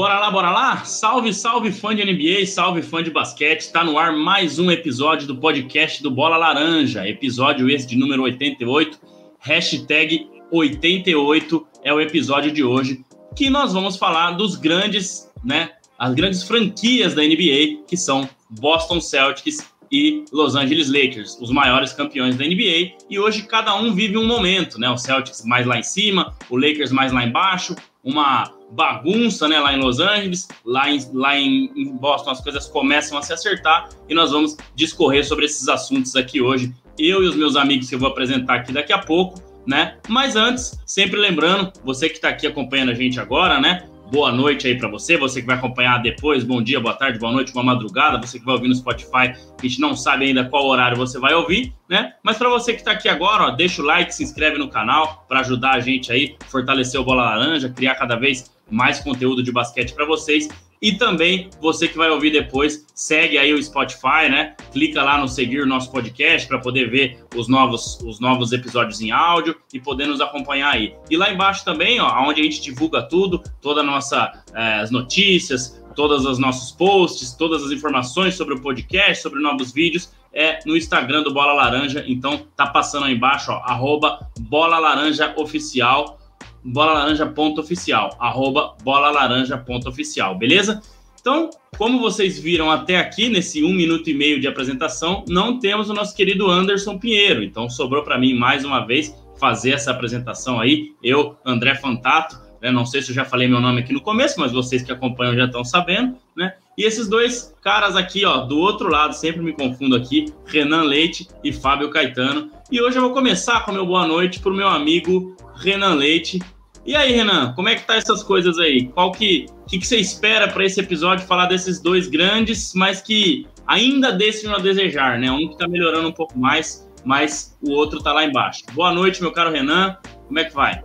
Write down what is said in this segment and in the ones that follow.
Bora lá, bora lá? Salve, salve fã de NBA, salve fã de basquete. Está no ar mais um episódio do podcast do Bola Laranja. Episódio esse de número 88. Hashtag 88 é o episódio de hoje. Que nós vamos falar dos grandes, né? As grandes franquias da NBA, que são Boston Celtics e Los Angeles Lakers, os maiores campeões da NBA. E hoje cada um vive um momento, né? O Celtics mais lá em cima, o Lakers mais lá embaixo, uma bagunça né, lá em Los Angeles, lá, em, lá em, em, Boston as coisas começam a se acertar e nós vamos discorrer sobre esses assuntos aqui hoje, eu e os meus amigos que eu vou apresentar aqui daqui a pouco, né? Mas antes, sempre lembrando, você que está aqui acompanhando a gente agora, né? boa noite aí para você, você que vai acompanhar depois, bom dia, boa tarde, boa noite, boa madrugada, você que vai ouvir no Spotify, a gente não sabe ainda qual horário você vai ouvir, né? Mas para você que está aqui agora, ó, deixa o like, se inscreve no canal para ajudar a gente aí, fortalecer o Bola Laranja, criar cada vez mais conteúdo de basquete para vocês e também você que vai ouvir depois, segue aí o Spotify, né? Clica lá no seguir o nosso podcast para poder ver os novos, os novos episódios em áudio e poder nos acompanhar aí. E lá embaixo também, ó, onde a gente divulga tudo, toda a nossa eh, as notícias, todos os nossos posts, todas as informações sobre o podcast, sobre novos vídeos, é no Instagram do Bola Laranja. Então tá passando aí embaixo, ó, arroba Bola Laranja Oficial bolalaranja.oficial, arroba bolalaranja.oficial, beleza? Então, como vocês viram até aqui, nesse um minuto e meio de apresentação, não temos o nosso querido Anderson Pinheiro. Então, sobrou para mim mais uma vez fazer essa apresentação aí. Eu, André Fantato, né? não sei se eu já falei meu nome aqui no começo, mas vocês que acompanham já estão sabendo, né? E esses dois caras aqui, ó, do outro lado, sempre me confundo aqui, Renan Leite e Fábio Caetano. E hoje eu vou começar com meu boa noite para o meu amigo Renan Leite. E aí, Renan, como é que tá essas coisas aí? Qual que, que, que você espera para esse episódio falar desses dois grandes, mas que ainda deixam a desejar, né? Um que tá melhorando um pouco mais, mas o outro tá lá embaixo. Boa noite, meu caro Renan. Como é que vai?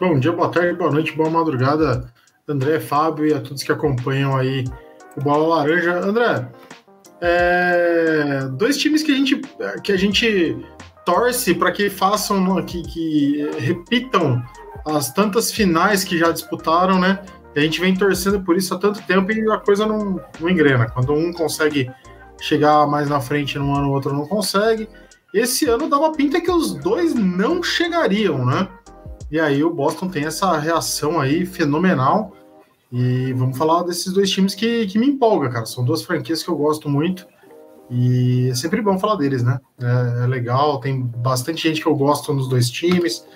Bom dia, boa tarde, boa noite, boa madrugada, André, Fábio e a todos que acompanham aí o Bola Laranja. André, é... dois times que a gente, que a gente torce para que façam, que, que repitam as tantas finais que já disputaram, né? A gente vem torcendo por isso há tanto tempo e a coisa não, não engrena. Quando um consegue chegar mais na frente num ano, o outro não consegue. Esse ano uma pinta que os dois não chegariam, né? E aí o Boston tem essa reação aí fenomenal. E vamos falar desses dois times que, que me empolga, cara. São duas franquias que eu gosto muito. E é sempre bom falar deles, né? É, é, legal, tem bastante gente que eu gosto nos dois times,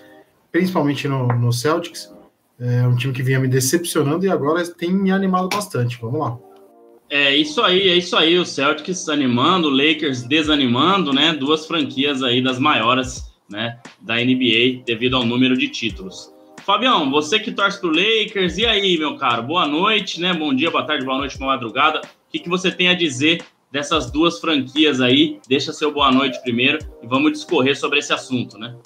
principalmente no, no Celtics. É um time que vinha me decepcionando e agora tem me animado bastante. Vamos lá. É isso aí, é isso aí. O Celtics animando, o Lakers desanimando, né? Duas franquias aí das maiores, né? Da NBA devido ao número de títulos. Fabião, você que torce pro Lakers, e aí, meu caro? Boa noite, né? Bom dia, boa tarde, boa noite, boa madrugada. O que, que você tem a dizer dessas duas franquias aí. Deixa seu boa noite primeiro e vamos discorrer sobre esse assunto, né?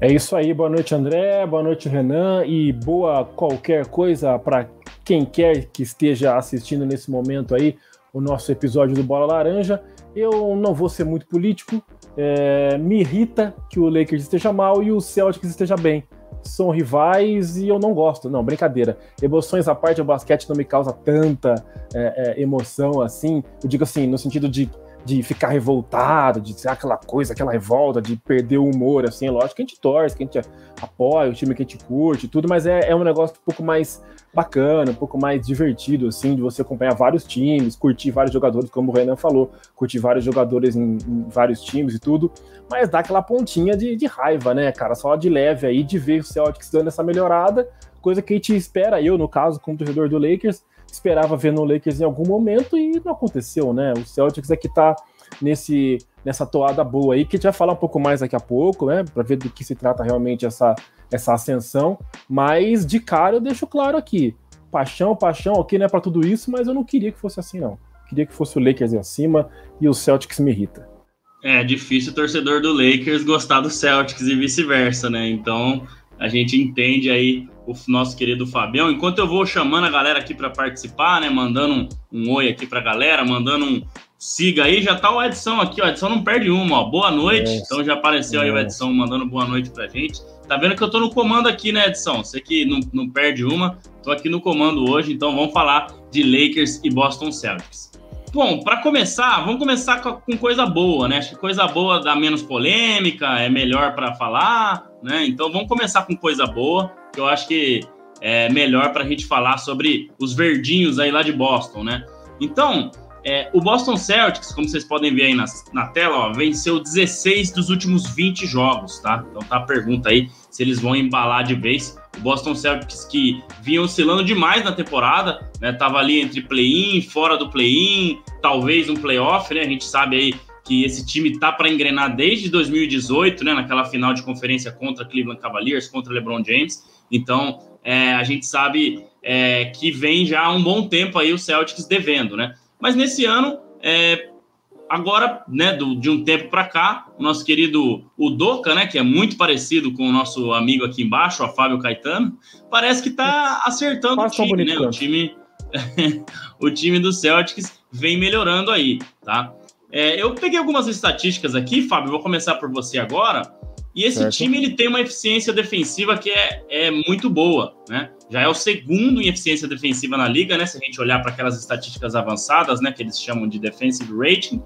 É isso aí, boa noite André, boa noite Renan e boa qualquer coisa para quem quer que esteja assistindo nesse momento aí o nosso episódio do Bola Laranja. Eu não vou ser muito político, é, me irrita que o Lakers esteja mal e o Celtics esteja bem são rivais e eu não gosto. Não, brincadeira. Emoções à parte, o basquete não me causa tanta é, é, emoção assim. Eu digo assim, no sentido de, de ficar revoltado, de ser aquela coisa, aquela revolta, de perder o humor, assim. É lógico que a gente torce, que a gente apoia o time que a gente curte, tudo, mas é, é um negócio um pouco mais bacana, um pouco mais divertido, assim, de você acompanhar vários times, curtir vários jogadores, como o Renan falou, curtir vários jogadores em, em vários times e tudo, mas dá aquela pontinha de, de, raiva, né, cara, só de leve aí, de ver o Celtics dando essa melhorada, coisa que a gente espera, eu, no caso, como torcedor do Lakers, esperava ver no Lakers em algum momento e não aconteceu, né, o Celtics é que tá nesse nessa toada boa aí, que a gente vai falar um pouco mais daqui a pouco, né, para ver do que se trata realmente essa essa ascensão, mas de cara eu deixo claro aqui, paixão, paixão, ok, não é para tudo isso, mas eu não queria que fosse assim não. Queria que fosse o Lakers em acima e o Celtics me irrita. É difícil o torcedor do Lakers gostar do Celtics e vice-versa, né? Então a gente entende aí o nosso querido Fabião. Enquanto eu vou chamando a galera aqui para participar, né? Mandando um, um oi aqui para a galera, mandando um, siga aí. Já tá o Edson aqui, ó. Edson não perde uma, ó. Boa noite. Então já apareceu aí o Edson mandando boa noite pra gente. Tá vendo que eu tô no comando aqui, né, Edson? Você que não, não perde uma, tô aqui no comando hoje, então vamos falar de Lakers e Boston Celtics. Bom, para começar, vamos começar com coisa boa, né? Acho que coisa boa dá menos polêmica, é melhor para falar, né? Então vamos começar com coisa boa, que eu acho que é melhor para a gente falar sobre os verdinhos aí lá de Boston, né? Então, é, o Boston Celtics, como vocês podem ver aí na, na tela, ó, venceu 16 dos últimos 20 jogos, tá? Então tá a pergunta aí se eles vão embalar de vez. Boston Celtics que vinha oscilando demais na temporada, né? Tava ali entre play-in, fora do play-in, talvez um playoff, né? A gente sabe aí que esse time tá para engrenar desde 2018, né? Naquela final de conferência contra Cleveland Cavaliers, contra LeBron James. Então, é, a gente sabe é, que vem já há um bom tempo aí o Celtics devendo, né? Mas nesse ano, é, agora, né, do, de um tempo para cá, o nosso querido Udoca, né, que é muito parecido com o nosso amigo aqui embaixo, o Fábio Caetano, parece que está acertando o time, né? O time, o time do Celtics vem melhorando aí, tá? É, eu peguei algumas estatísticas aqui, Fábio, vou começar por você agora. E esse certo. time ele tem uma eficiência defensiva que é, é muito boa, né? Já é o segundo em eficiência defensiva na liga, né? Se a gente olhar para aquelas estatísticas avançadas, né? Que eles chamam de defensive rating.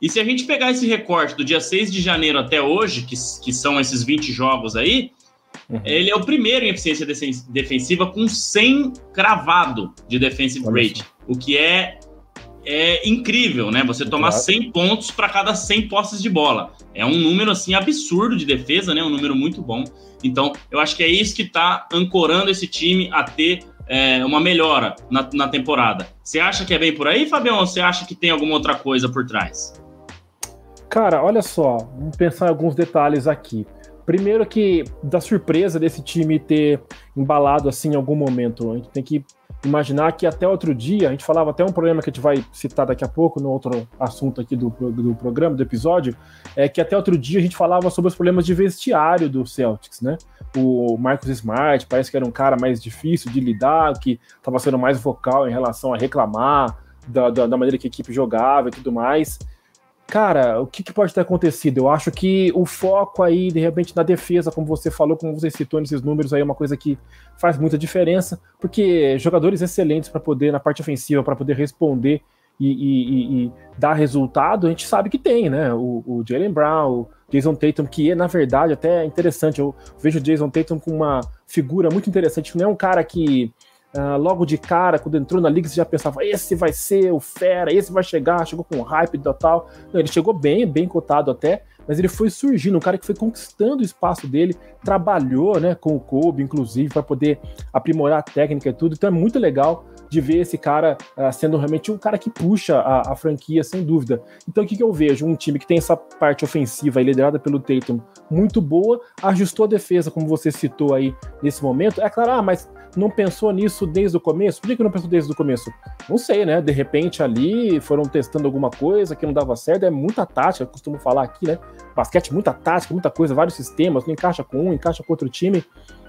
E se a gente pegar esse recorte do dia 6 de janeiro até hoje, que, que são esses 20 jogos aí, uhum. ele é o primeiro em eficiência defensiva com 100 cravado de defensive rating, o que é é incrível, né? Você tomar 100 pontos para cada 100 posses de bola. É um número assim absurdo de defesa, né? Um número muito bom. Então, eu acho que é isso que está ancorando esse time a ter é, uma melhora na, na temporada. Você acha que é bem por aí, Fabião? Ou você acha que tem alguma outra coisa por trás? Cara, olha só, vamos pensar em alguns detalhes aqui. Primeiro que da surpresa desse time ter embalado assim em algum momento, a gente tem que imaginar que até outro dia, a gente falava até um problema que a gente vai citar daqui a pouco no outro assunto aqui do, do programa, do episódio, é que até outro dia a gente falava sobre os problemas de vestiário do Celtics, né? O Marcus Smart parece que era um cara mais difícil de lidar, que estava sendo mais vocal em relação a reclamar da, da, da maneira que a equipe jogava e tudo mais. Cara, o que, que, pode ter acontecido? Eu acho que o foco aí, de repente, na defesa, como você falou, como você citou nesses números aí, é uma coisa que faz muita diferença, porque jogadores excelentes para poder, na parte ofensiva, para poder responder e, e, e, dar resultado, a gente sabe que tem, né? O, o Jalen Brown, o Jason Tatum, que é, na verdade, até interessante. Eu vejo o Jason Tatum com uma figura muito interessante, não é um cara que Uh, logo de cara, quando entrou na liga, você já pensava, esse vai ser o fera, esse vai chegar, chegou com hype tal. Não, ele chegou bem, bem cotado até, mas ele foi surgindo, um cara que foi conquistando o espaço dele, trabalhou né, com o Kobe, inclusive, para poder aprimorar a técnica e tudo. Então é muito legal de ver esse cara uh, sendo realmente um cara que puxa a, a, franquia, sem dúvida. Então o que, que eu vejo? Um time que tem essa parte ofensiva liderada pelo Tatum muito boa, ajustou a defesa, como você citou aí nesse momento. É claro, ah, mas não pensou nisso desde o começo? Por que, não pensou desde o começo? Não sei, né? De repente ali foram testando alguma coisa que não dava certo. É muita tática, eu costumo falar aqui, né? Basquete, muita tática, muita coisa, vários sistemas, não encaixa com um, encaixa com outro time.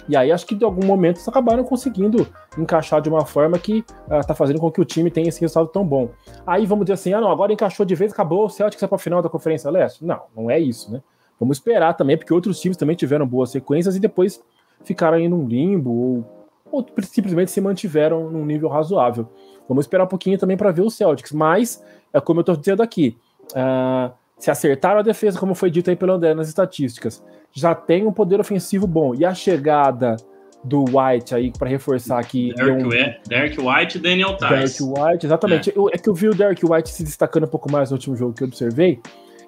E aí acho que de algum momento eles acabaram conseguindo encaixar de uma forma que uh, tá fazendo com que o time tenha esse resultado tão bom. Aí vamos dizer assim, ah não, agora encaixou de vez, acabou, o Celtics é para final da Conferência Leste. Não, não é isso, né? Vamos esperar também, porque outros times também tiveram boas sequências e depois ficaram aí num limbo ou ou simplesmente se mantiveram num nível razoável. Vamos esperar um pouquinho também para ver o Celtics, mas é como eu estou dizendo aqui, uh, se acertaram a defesa, como foi dito aí pelo André nas estatísticas, já tem um poder ofensivo bom e a chegada do White aí para reforçar aqui. Derek, um... Derek White e Daniel Tice. Derek White, exatamente. É. Eu, é que eu vi o Derek White se destacando um pouco mais no último jogo que eu observei.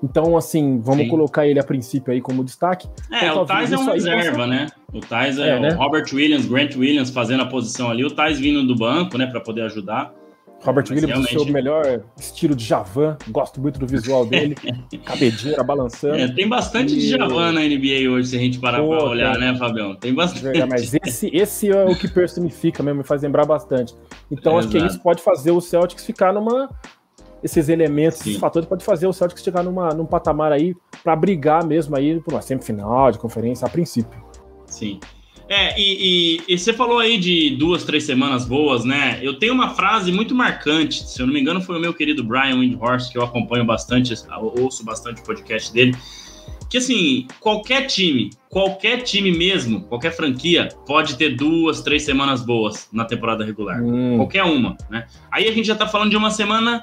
Então, assim, vamos Sim. colocar ele a princípio aí como destaque. É, então, o Thais é uma reserva, né? O Thais é, é né? o Robert Williams, Grant Williams fazendo a posição ali, o Thais vindo do banco, né, para poder ajudar. Robert Williams, realmente... o seu melhor estilo de Javan, gosto muito do visual dele, cabedeira balançando. É, tem bastante e... de Javan na NBA hoje, se a gente parar para olhar, né, Fabião? Tem bastante. Verdade, mas esse, esse é o que personifica mesmo, me faz lembrar bastante. Então, é, acho exato. que isso pode fazer o Celtics ficar numa esses elementos, Sim. esses fatores pode fazer o Celtics chegar numa, num patamar aí para brigar mesmo aí por uma semifinal de conferência a princípio. Sim. É, e, e, e, você falou aí de duas, três semanas boas, né? Eu tenho uma frase muito marcante, se eu não me engano, foi o meu querido Brian Windhorst, que eu acompanho bastante, ouço bastante o podcast dele. Que assim, qualquer time, qualquer time mesmo, qualquer franquia, pode ter duas, três semanas boas na temporada regular. Hum. Qualquer uma, né? Aí a gente já tá falando de uma semana,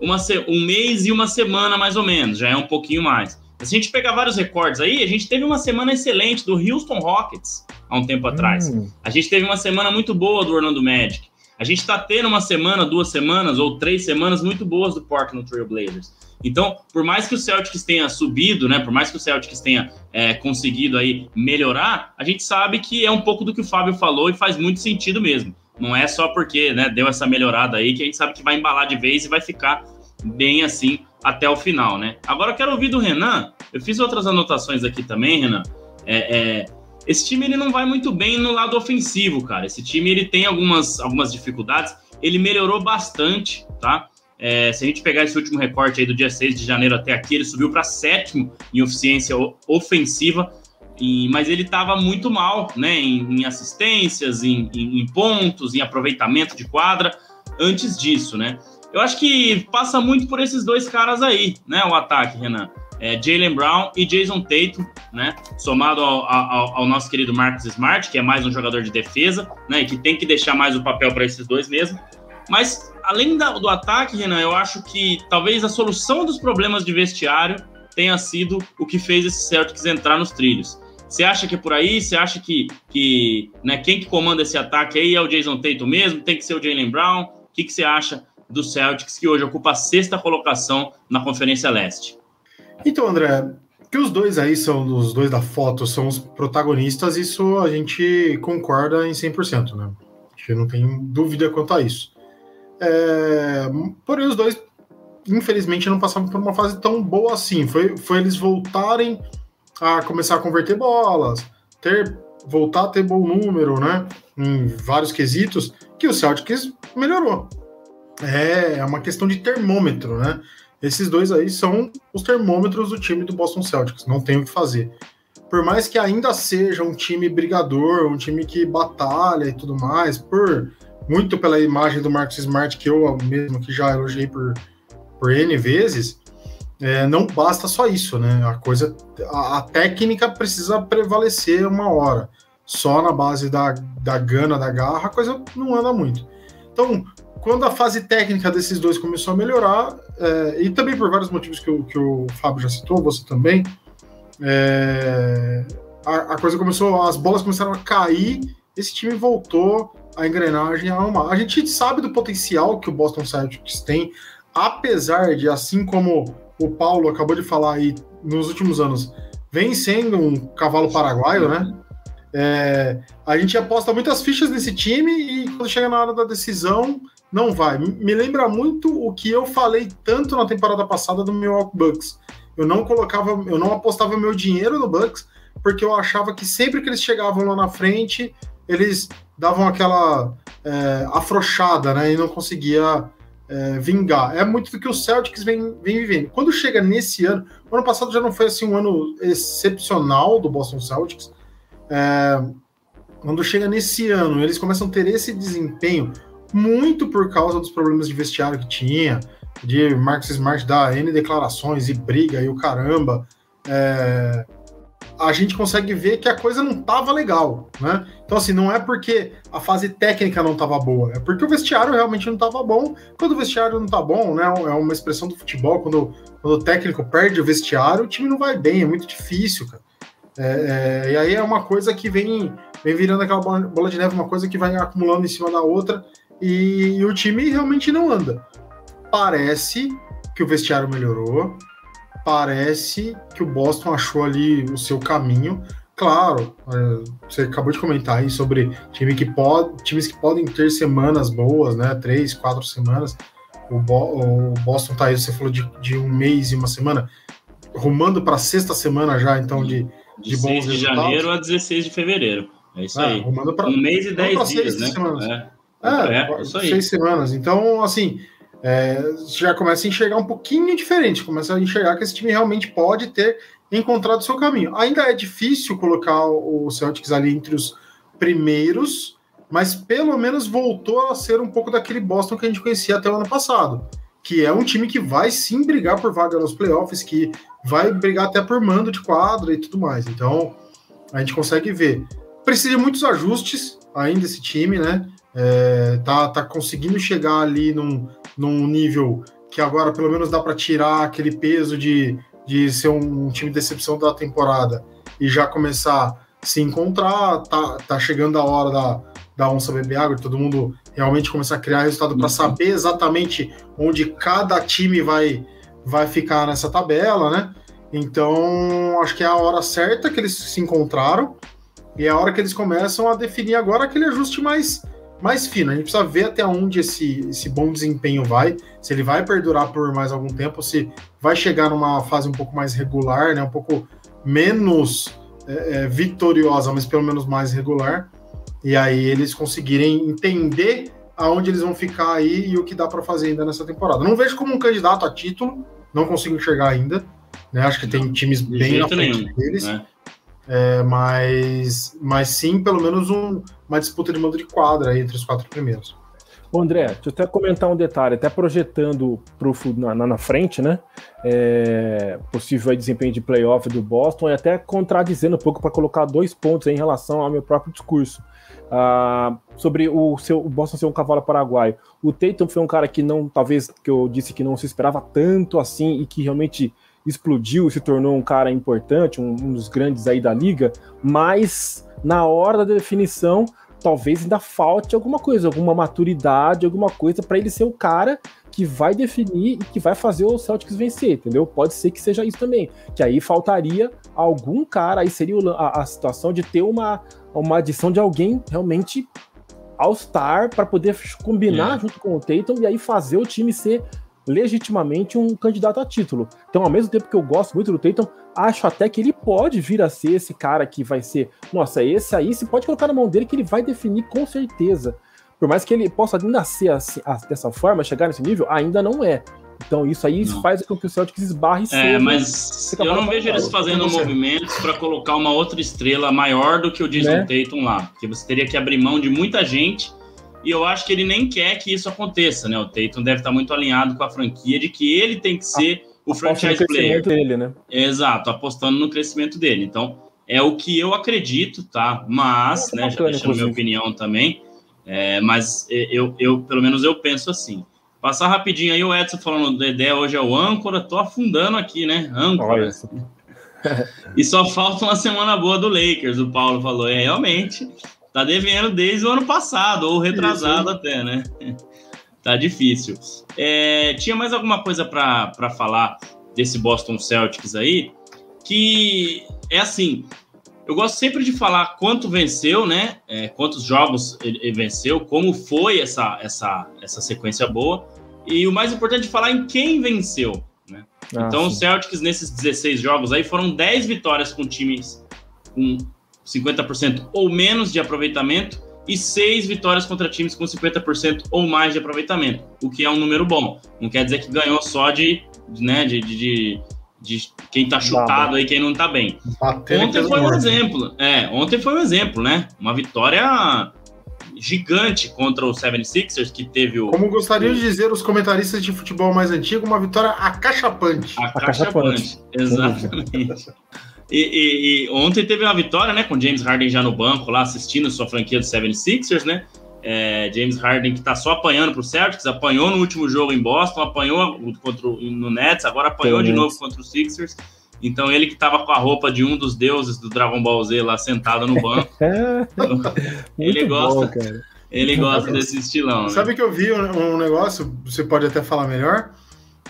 uma, um mês e uma semana mais ou menos, já é um pouquinho mais. Se a gente pegar vários recordes aí, a gente teve uma semana excelente do Houston Rockets há um tempo atrás. Hum. A gente teve uma semana muito boa do Orlando Magic. A gente está tendo uma semana, duas semanas ou três semanas muito boas do Portland Trail Blazers. Então, por mais que o Celtics tenha subido, né, por mais que o Celtics tenha é, conseguido aí melhorar, a gente sabe que é um pouco do que o Fábio falou e faz muito sentido mesmo. Não é só porque né, deu essa melhorada aí que a gente sabe que vai embalar de vez e vai ficar bem assim até o final, né? Agora eu quero ouvir do Renan. Eu fiz outras anotações aqui também, Renan. É, é, esse time ele não vai muito bem no lado ofensivo, cara. Esse time ele tem algumas, algumas dificuldades. Ele melhorou bastante, tá? É, se a gente pegar esse último recorte aí do dia 6 de janeiro até aqui, ele subiu para sétimo em eficiência ofensiva, mas ele estava muito mal né, em, em assistências, em, em, em, pontos, em aproveitamento de quadra antes disso, né? Eu acho que passa muito por esses dois caras aí, né? O ataque, Renan. É, Jalen Brown e Jason Tatum, né? Somado ao, ao, ao, nosso querido Marcus Smart, que é mais um jogador de defesa, né? E que tem que deixar mais o papel para esses dois mesmo. Mas, além da, do ataque, Renan, eu acho que talvez a solução dos problemas de vestiário tenha sido o que fez esse Celtics entrar nos trilhos. Você acha que é por aí? Você acha que, que né, quem que comanda esse ataque aí é o Jason Tatum mesmo? Tem que ser o Jalen Brown? O que, que você acha do Celtics, que hoje ocupa a sexta colocação na Conferência Leste. Então, André, que os dois aí são, os dois da foto, são os protagonistas, isso a gente concorda em 100%, né? A gente não tem dúvida quanto a isso. É, porém, os dois, infelizmente, não passaram por uma fase tão boa assim. Foi, foi eles voltarem a começar a converter bolas, ter voltar a ter bom número, né? Em vários quesitos, que o Celtics melhorou. É, é uma questão de termômetro, né? Esses dois aí são os termômetros do time do Boston Celtics, não tem o que fazer. Por mais que ainda seja um time brigador, um time que batalha e tudo mais, por muito pela imagem do Marcus Smart, que eu mesmo que já elogiei por, por N vezes, é, não basta só isso, né? A coisa, a, a, técnica precisa prevalecer uma hora. Só na base da, da gana, da garra, a coisa não anda muito. Então, quando a fase técnica desses dois começou a melhorar, é, e também por vários motivos que o, que o Fábio já citou, você também, é, a, a, coisa começou, as bolas começaram a cair, esse time voltou a engrenagem a arrumar. A gente sabe do potencial que o Boston Celtics tem, apesar de, assim como o Paulo acabou de falar aí, nos últimos anos, vem sendo um cavalo paraguaio, né? É, a gente aposta muitas fichas nesse time e quando chega na hora da decisão, não vai. Me lembra muito o que eu falei tanto na temporada passada do meu Bucks. Eu não colocava, eu não apostava meu dinheiro no Bucks porque eu achava que sempre que eles chegavam lá na frente, eles davam aquela é, afrouxada, né? E não conseguia é, vingar. É muito do que o Celtics vem, vem vivendo. Quando chega nesse ano, o ano passado já não foi assim um ano excepcional do Boston Celtics. É, quando chega nesse ano, eles começam a ter esse desempenho muito por causa dos problemas de vestiário que tinha, de Marcus Smart dar N declarações e briga e o caramba. É, a gente consegue ver que a coisa não tava legal, né? Então, assim, não é porque a fase técnica não tava boa, é porque o vestiário realmente não tava bom. Quando o vestiário não tá bom, né? É uma expressão do futebol, quando, quando o técnico perde o vestiário, o time não vai bem, é muito difícil, cara. É, é, e aí é uma coisa que vem, vem virando aquela bola de neve, uma coisa que vai acumulando em cima da outra, e, e o time realmente não anda. Parece que o vestiário melhorou, parece que o Boston achou ali o seu caminho. Claro, é, você acabou de comentar aí sobre time que pode, times que podem ter semanas boas, né? Três, quatro semanas. O, Bo, o Boston tá aí, você falou de, de, um mês e uma semana, rumando para a sexta semana já, então, de, de, de bons de janeiro a 16 de fevereiro. É isso é, aí. Pra, um mês e dez dias, né? Semanas. É. É, é seis semanas. Então, assim, é, já começa a enxergar um pouquinho diferente, começa a enxergar que esse time realmente pode ter encontrado seu caminho. Ainda é difícil colocar o Celtics ali entre os, primeiros, mas pelo menos voltou a ser um pouco daquele Boston que a gente conhecia até o ano passado, que é um time que vai sim brigar por vaga nos playoffs, que vai brigar até por mando de quadra e tudo mais. Então, a gente consegue ver. Precisa de muitos ajustes ainda esse time, né? É, tá, tá conseguindo chegar ali num, num nível que agora pelo menos dá para tirar aquele peso de, de ser um, um, time de decepção da temporada e já começar a se encontrar. Tá, tá chegando a hora da, da onça beber água, todo mundo realmente começar a criar resultado para saber exatamente onde cada time vai, vai ficar nessa tabela, né? Então, acho que é a hora certa que eles se encontraram e é a hora que eles começam a definir agora aquele ajuste mais, mais fino. A gente precisa ver até onde esse, esse bom desempenho vai, se ele vai perdurar por mais algum tempo, se vai chegar numa fase um pouco mais regular, né, um pouco menos é, é, vitoriosa, mas pelo menos mais regular. E aí eles conseguirem entender aonde eles vão ficar aí e o que dá para fazer ainda nessa temporada. Não vejo como um candidato a título, não consigo enxergar ainda. Né? Acho que tem times bem na frente nenhum, deles. Né? É, mas, mas sim, pelo menos um, uma disputa de mando de quadra entre os quatro primeiros. Bom, André, deixa eu até comentar um detalhe, até projetando pro, na, na frente, né? É, possível desempenho de playoff do Boston e até contradizendo um pouco para colocar dois pontos em relação ao meu próprio discurso. Ah, sobre o, seu, o Boston ser um cavalo paraguaio. O Tatum foi um cara que não, talvez, que eu disse que não se esperava tanto assim e que realmente explodiu e se tornou um cara importante, um, um dos grandes aí da liga, mas na hora da definição talvez ainda falte alguma coisa, alguma maturidade, alguma coisa para ele ser o cara que vai definir e que vai fazer o Celtics vencer, entendeu? Pode ser que seja isso também, que aí faltaria algum cara, aí seria a, a situação de ter uma, uma adição de alguém realmente all-star para poder combinar é. junto com o Tatum e aí fazer o time ser legitimamente um candidato a título. Então, ao mesmo tempo que eu gosto muito do Tatum, acho até que ele pode vir a ser esse cara que vai ser, nossa, esse aí se pode colocar na mão dele que ele vai definir com certeza. Por mais que ele possa ainda ser assim, dessa forma, chegar nesse nível, ainda não é. Então isso aí não. faz com que o Celtics esbarre É, mas eu não vejo eles fazendo movimentos para colocar uma outra estrela maior do que o Jason né? Tatum lá. Porque você teria que abrir mão de muita gente e eu acho que ele nem quer que isso aconteça, né? O Tatum deve estar muito alinhado com a franquia de que ele tem que ser o franchise player. Dele, né? Exato, apostando no crescimento dele. Então, é o que eu acredito, tá? Mas, é, né, bacana, já deixando minha opinião também, é, mas eu, eu, pelo menos eu penso assim. Passar rapidinho aí, o Edson falando, o Dedé hoje é o âncora, tô afundando aqui, né? Âncora. e só falta uma semana boa do Lakers, o Paulo falou. É, realmente, Tá devendo desde o ano passado, ou retrasado Isso. até, né? tá difícil. É, tinha mais alguma coisa para falar desse Boston Celtics aí? Que é assim, eu gosto sempre de falar quanto venceu, né? É, quantos jogos ele, venceu, como foi essa, essa, essa sequência boa. E o mais importante é falar em quem venceu. Né? Ah, então, sim. os Celtics, nesses 16 jogos aí, foram 10 vitórias com times com 50% ou menos de aproveitamento e seis vitórias contra times com 50% ou mais de aproveitamento, o que é um número bom. Não quer dizer que ganhou só de, né, de, de, de, de quem tá chutado aí, quem não tá bem. ontem foi um exemplo. É, ontem foi um exemplo, né? Uma vitória gigante contra o 76ers, que teve o. Como gostariam de dizer os comentaristas de futebol mais antigo, uma vitória acachapante. Acachapante, exatamente. E, e, e, ontem teve uma vitória, né, com James Harden já no banco lá assistindo sua franquia do 76ers, né? É, James Harden que tá só apanhando pro Celtics, apanhou no último jogo em Boston, apanhou contra o, no Nets, agora apanhou de novo contra os Sixers. Então ele que tava com a roupa de um dos deuses do Dragon Ball Z lá sentado no banco. ele gosta. Bom, ele gosta desse estilão. Né? Sabe que eu vi um, um negócio, você pode até falar melhor.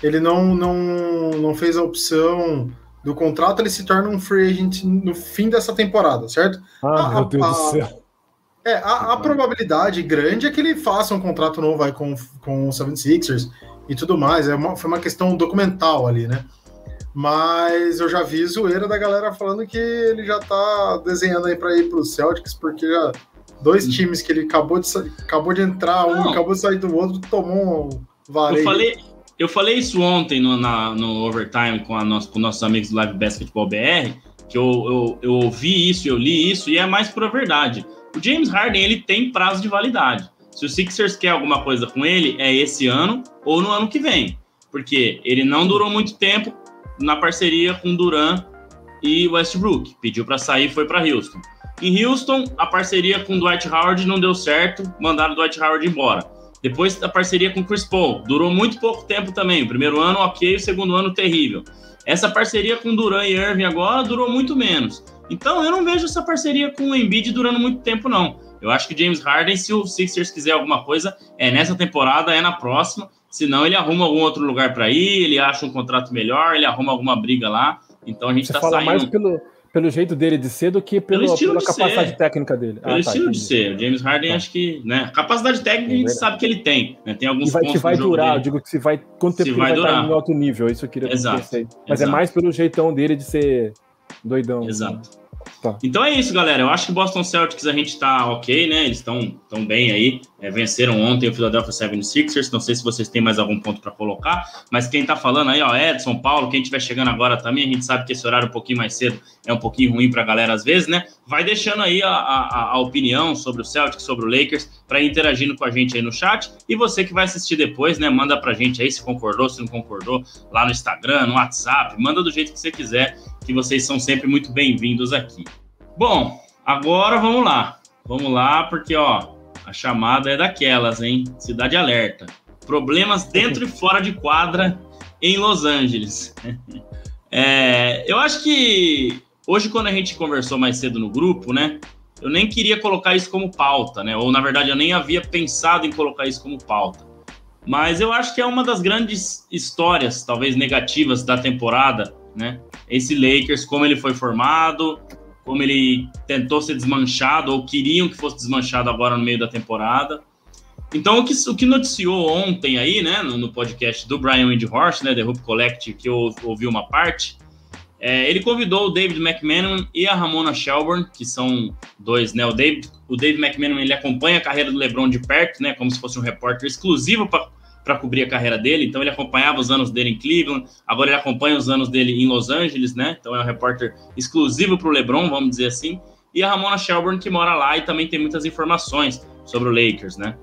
Ele não, não, não fez a opção do contrato, ele se torna um free agent no fim dessa temporada, certo? Ah, a, meu Deus a, do céu. É, a, a, probabilidade grande é que ele faça um contrato novo aí com, com o 76ers e tudo mais. É uma, foi uma questão documental ali, né? Mas eu já vi zoeira da galera falando que ele já tá desenhando aí para ir pro Celtics, porque já dois times que ele acabou de, acabou de entrar, um Não. acabou de sair do outro, tomou um varejo. Eu falei, eu falei isso ontem no, na, no Overtime com, a nosso, com nossos amigos do Live Basketball BR, que eu, eu, eu ouvi isso, eu li isso, e é mais pura verdade. O James Harden ele tem prazo de validade. Se o Sixers quer alguma coisa com ele, é esse ano ou no ano que vem. Porque ele não durou muito tempo na parceria com Duran e Westbrook. Pediu para sair e foi para Houston. Em Houston, a parceria com Dwight Howard não deu certo, mandaram Dwight Howard embora. Depois a parceria com Chris Paul, durou muito pouco tempo também. O primeiro ano ok, o segundo ano terrível. Essa parceria com Duran e Irving agora durou muito menos. Então eu não vejo essa parceria com o Embiid durando muito tempo não. Eu acho que James Harden, se o Sixers quiser alguma coisa, é nessa temporada, é na próxima. Senão ele arruma algum outro lugar para ir, ele acha um contrato melhor, ele arruma alguma briga lá. Então a gente está saindo. mais pelo, pelo jeito dele de ser do que pelo, pelo pela capacidade ser. técnica dele. Pelo ah, tá, estilo entendi. de ser. O James Harden, tá. acho que, né? Capacidade técnica a gente é sabe que ele tem. Né? Tem alguns e vai, pontos que vai durar, eu digo que se vai. Quanto tempo se vai, vai durar. em alto nível? Isso eu queria Exato. Mas é Exato. é mais pelo jeitão dele de ser doidão. Exato. Tá. Então é isso, galera. Eu acho que Boston Celtics a gente tá ok, né? Eles estão tão bem aí. É, venceram ontem o Philadelphia 76ers. Não sei se vocês têm mais algum ponto para colocar, mas quem tá falando aí, ó, Edson, Paulo, quem estiver chegando agora também, a gente sabe que esse horário um pouquinho mais cedo é um pouquinho ruim pra galera às vezes, né? Vai deixando aí a, a, a opinião sobre o Celtics, sobre o Lakers, para interagindo com a gente aí no chat. E você que vai assistir depois, né? Manda pra gente aí se concordou, se não concordou, lá no Instagram, no WhatsApp, manda do jeito que você quiser, que vocês são sempre muito bem-vindos aqui. Bom, agora vamos lá. Vamos lá, porque ó, a chamada é daquelas, hein? Cidade Alerta. Problemas dentro e fora de quadra em Los Angeles. É, eu acho que hoje, quando a gente conversou mais cedo no grupo, né? Eu nem queria colocar isso como pauta, né? Ou na verdade eu nem havia pensado em colocar isso como pauta. Mas eu acho que é uma das grandes histórias, talvez negativas, da temporada, né? Esse Lakers, como ele foi formado, como ele tentou ser desmanchado, ou queriam que fosse desmanchado agora no meio da temporada. Então, o que, o que noticiou ontem aí, né, no, no podcast do Brian Windhorst, né, The Hoop Collective, que eu ouvi uma parte, é, ele convidou o David McMahon e a Ramona Shelburne, que são dois, né, o David, o David McMahon, ele acompanha a carreira do LeBron de perto, né, como se fosse um repórter exclusivo para para cobrir a carreira dele, então ele acompanhava os anos dele em Cleveland, agora ele acompanha os anos dele em Los Angeles, né? Então é um repórter exclusivo para o LeBron, vamos dizer assim. E a Ramona Shelburne, que mora lá e também tem muitas informações sobre o Lakers, né?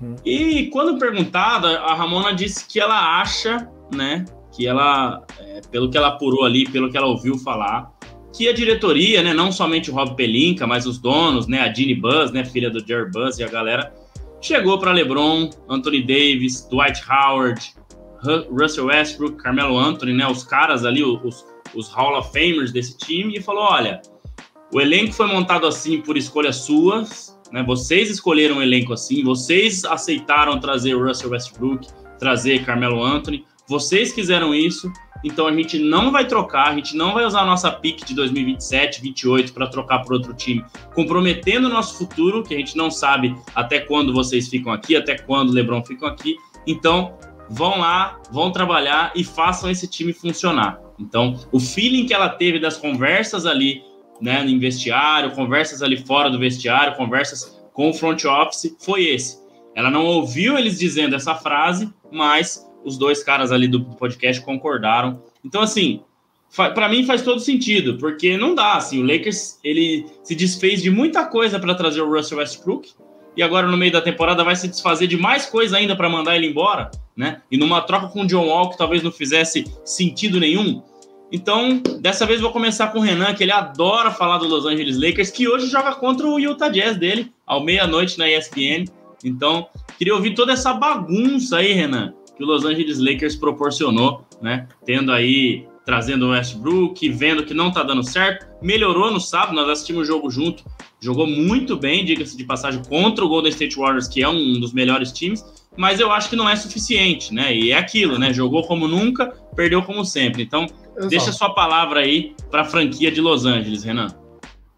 Uhum. E quando perguntada, a Ramona disse que ela acha, né, que ela, é, pelo que ela apurou ali, pelo que ela ouviu falar, que a diretoria, né, não somente o Rob Pelinka, mas os donos, né, a Jeannie Buzz, né, filha do Jerry Buzz e a galera, Chegou para LeBron, Anthony Davis, Dwight Howard, Russell Westbrook, Carmelo Anthony, né, os caras ali, os, os Hall of Famers desse time, e falou: olha, o elenco foi montado assim por escolhas suas, né? Vocês escolheram o elenco assim, vocês aceitaram trazer Russell Westbrook, trazer Carmelo Anthony, vocês quiseram isso, então a gente não vai trocar, a gente não vai usar a nossa pick de 2027, 28 para trocar por outro time, comprometendo o nosso futuro, que a gente não sabe até quando vocês ficam aqui, até quando o LeBron ficam aqui. Então, vão lá, vão trabalhar e façam esse time funcionar. Então, o feeling que ela teve das conversas ali, né, no vestiário, conversas ali fora do vestiário, conversas com o front office, foi esse. Ela não ouviu eles dizendo essa frase, mas os dois caras ali do podcast concordaram. Então, assim, para mim faz todo sentido, porque não dá, assim, o Lakers, ele se desfez de muita coisa para trazer o Russell Westbrook, e agora no meio da temporada vai se desfazer de mais coisa ainda para mandar ele embora, né? E numa troca com o John Wall que talvez não fizesse sentido nenhum. Então, dessa vez vou começar com o Renan, que ele adora falar do Los Angeles Lakers, que hoje joga contra o Utah Jazz dele, ao meia-noite na ESPN. Então, queria ouvir toda essa bagunça aí, Renan que o Los Angeles Lakers proporcionou, né? Tendo aí, trazendo o Westbrook, vendo que não tá dando certo. Melhorou no sábado, nós assistimos o jogo junto. Jogou muito bem, diga-se de passagem, contra o Golden State Warriors, que é um dos melhores times, mas eu acho que não é suficiente, né? E é aquilo, né? Jogou como nunca, perdeu como sempre. Então, Exato. deixa a sua palavra aí para a franquia de Los Angeles, Renan.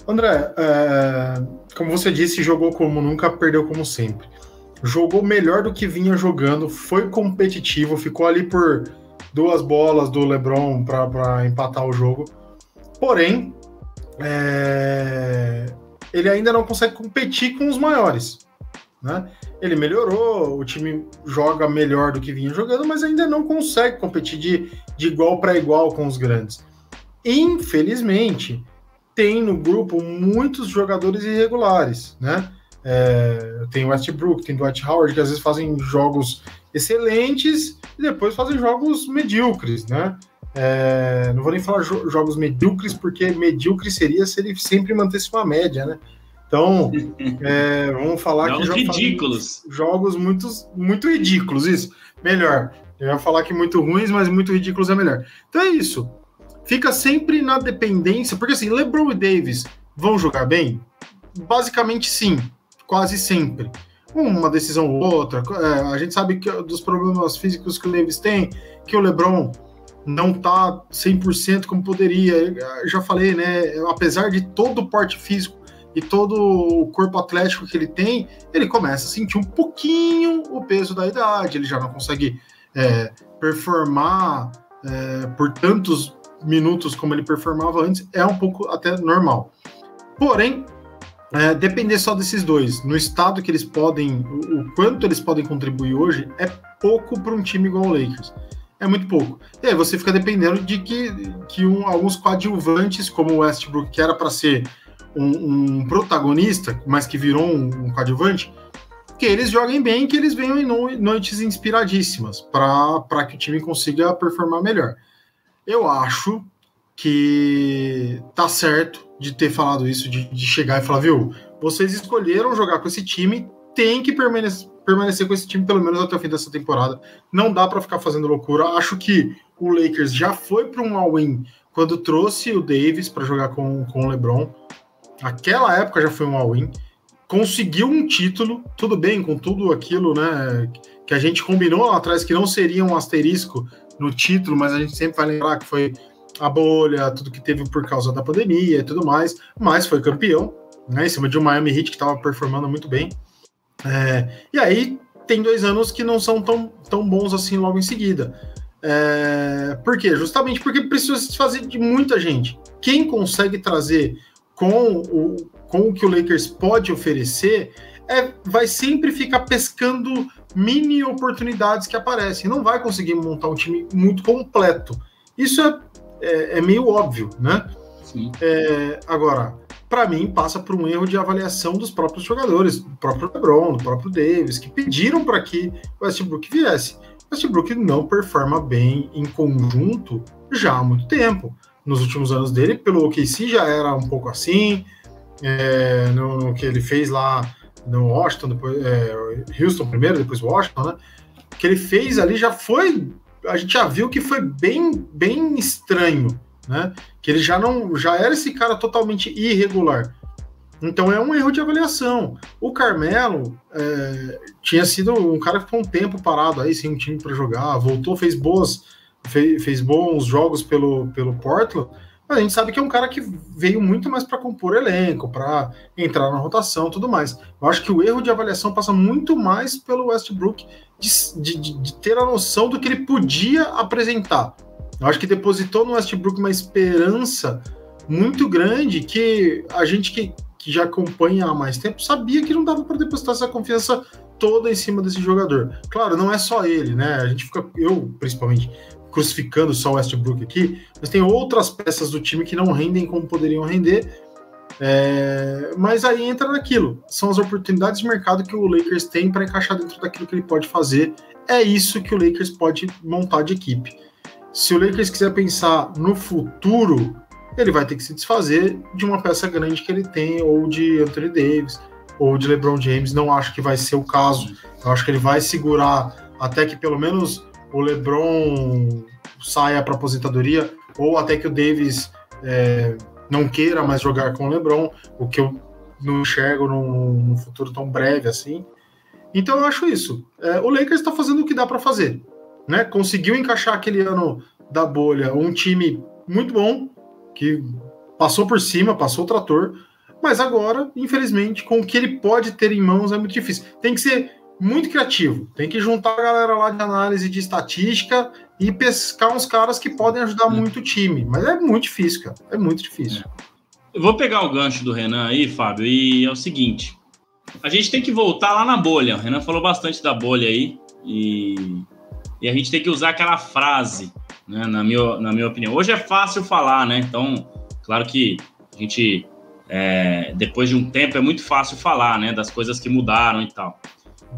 André, é, como você disse, jogou como nunca, perdeu como sempre jogou melhor do que vinha jogando, foi competitivo, ficou ali por duas bolas do LeBron para empatar o jogo. Porém, é... ele ainda não consegue competir com os maiores. Né? Ele melhorou, o time joga melhor do que vinha jogando, mas ainda não consegue competir de, de igual para igual com os grandes. Infelizmente, tem no grupo muitos jogadores irregulares, né? É, tem Westbrook, tem Dwight Howard, que às vezes fazem jogos excelentes e depois fazem jogos medíocres, né? É, não vou nem falar jo jogos medíocres, porque medíocre seria se ele sempre mantesse uma média, né? Então, é, vamos falar jogos que ridículos. Jogos muito, muito ridículos, isso. Melhor. Eu ia falar que muito ruins, mas muito ridículos é melhor. Então é isso. Fica sempre na dependência, porque assim, LeBron e Davis vão jogar bem? Basicamente sim, quase sempre. Uma decisão ou outra. É, a gente sabe que dos problemas físicos que o Davis tem, que o LeBron não tá 100% como poderia. Eu já falei, né? Apesar de todo o porte físico e todo o corpo atlético que ele tem, ele começa a sentir um pouquinho o peso da idade. Ele já não consegue é, performar é, por tantos minutos como ele performava antes. É um pouco até normal. Porém, é, depender só desses dois, no estado que eles podem, o, o quanto eles podem contribuir hoje, é pouco para um time igual o Lakers é muito pouco. E aí você fica dependendo de que, que um, alguns coadjuvantes, como o Westbrook, que era para ser um, um, protagonista, mas que virou um, um coadjuvante, que eles joguem bem, que eles venham em noites inspiradíssimas, para que o time consiga performar melhor. Eu acho que tá certo de ter falado isso, de, de chegar e falar, viu, vocês escolheram jogar com esse time, tem que permanecer, permanecer com esse time pelo menos até o fim dessa temporada. Não dá para ficar fazendo loucura. Acho que o Lakers já foi para um all-in quando trouxe o Davis para jogar com, com o LeBron. Aquela época já foi um all-in. Conseguiu um título, tudo bem, com tudo aquilo né, que a gente combinou lá atrás, que não seria um asterisco no título, mas a gente sempre vai lembrar que foi a bolha, tudo que teve por causa da pandemia e tudo mais, mas foi campeão, né, em cima de um Miami Heat que estava performando muito bem. É, e aí tem dois anos que não são tão, tão bons assim logo em seguida. É, por quê? Justamente porque precisa se fazer de muita gente. Quem consegue trazer com o, com o que o Lakers pode oferecer é, vai sempre ficar pescando mini oportunidades que aparecem. Não vai conseguir montar um time muito completo. Isso é, é, é meio óbvio, né? É, agora, para mim, passa por um erro de avaliação dos próprios jogadores, do próprio LeBron, do próprio Davis, que pediram para que o Westbrook viesse. O Westbrook não performa bem em conjunto já há muito tempo. Nos últimos anos dele, pelo OKC já era um pouco assim, é, no, no, que ele fez lá no Washington, depois é, Houston primeiro, depois Washington, né? O que ele fez ali já foi, a gente já viu que foi bem, bem estranho né? Que ele já não já era esse cara totalmente irregular. Então é um erro de avaliação. O Carmelo é, tinha sido um cara que ficou um tempo parado aí sem um time para jogar, voltou, fez boas, fez, fez, bons jogos pelo, pelo Portland, mas a gente sabe que é um cara que veio muito mais para compor elenco, para entrar na rotação, tudo mais. Eu acho que o erro de avaliação passa muito mais pelo Westbrook de, de, de ter a noção do que ele podia apresentar. Eu acho que depositou no Westbrook uma esperança muito grande que a gente que, que já acompanha há mais tempo sabia que não dava para depositar essa confiança toda em cima desse jogador. Claro, não é só ele, né? A gente fica, eu principalmente, crucificando só o Westbrook aqui, mas tem outras peças do time que não rendem como poderiam render. É, mas aí entra naquilo, são as oportunidades de mercado que o Lakers tem para encaixar dentro daquilo que ele pode fazer. É isso que o Lakers pode montar de equipe. Se o Lakers quiser pensar no futuro, ele vai ter que se desfazer de uma peça grande que ele tem, ou de Anthony Davis, ou de LeBron James. Não acho que vai ser o caso. Eu acho que ele vai segurar até que pelo menos o LeBron saia para aposentadoria, ou até que o Davis é, não queira mais jogar com o LeBron, o que eu não enxergo num, futuro tão breve assim. Então eu acho isso. É, o Lakers está fazendo o que dá para fazer né? Conseguiu encaixar aquele ano da bolha um time muito bom, que passou por cima, passou o trator, mas agora, infelizmente, com o que ele pode ter em mãos é muito difícil. Tem que ser muito criativo, tem que juntar a galera lá de análise de estatística e pescar uns caras que podem ajudar é. muito o time, mas é muito difícil, cara, é muito difícil. Eu vou pegar o gancho do Renan aí, Fábio, e é o seguinte: a gente tem que voltar lá na bolha. O Renan falou bastante da bolha aí, e e a gente tem que usar aquela frase, né, na, minha, na minha opinião. Hoje é fácil falar, né? Então, claro que A gente, é, depois de um tempo, é muito fácil falar, né? Das coisas que mudaram e tal.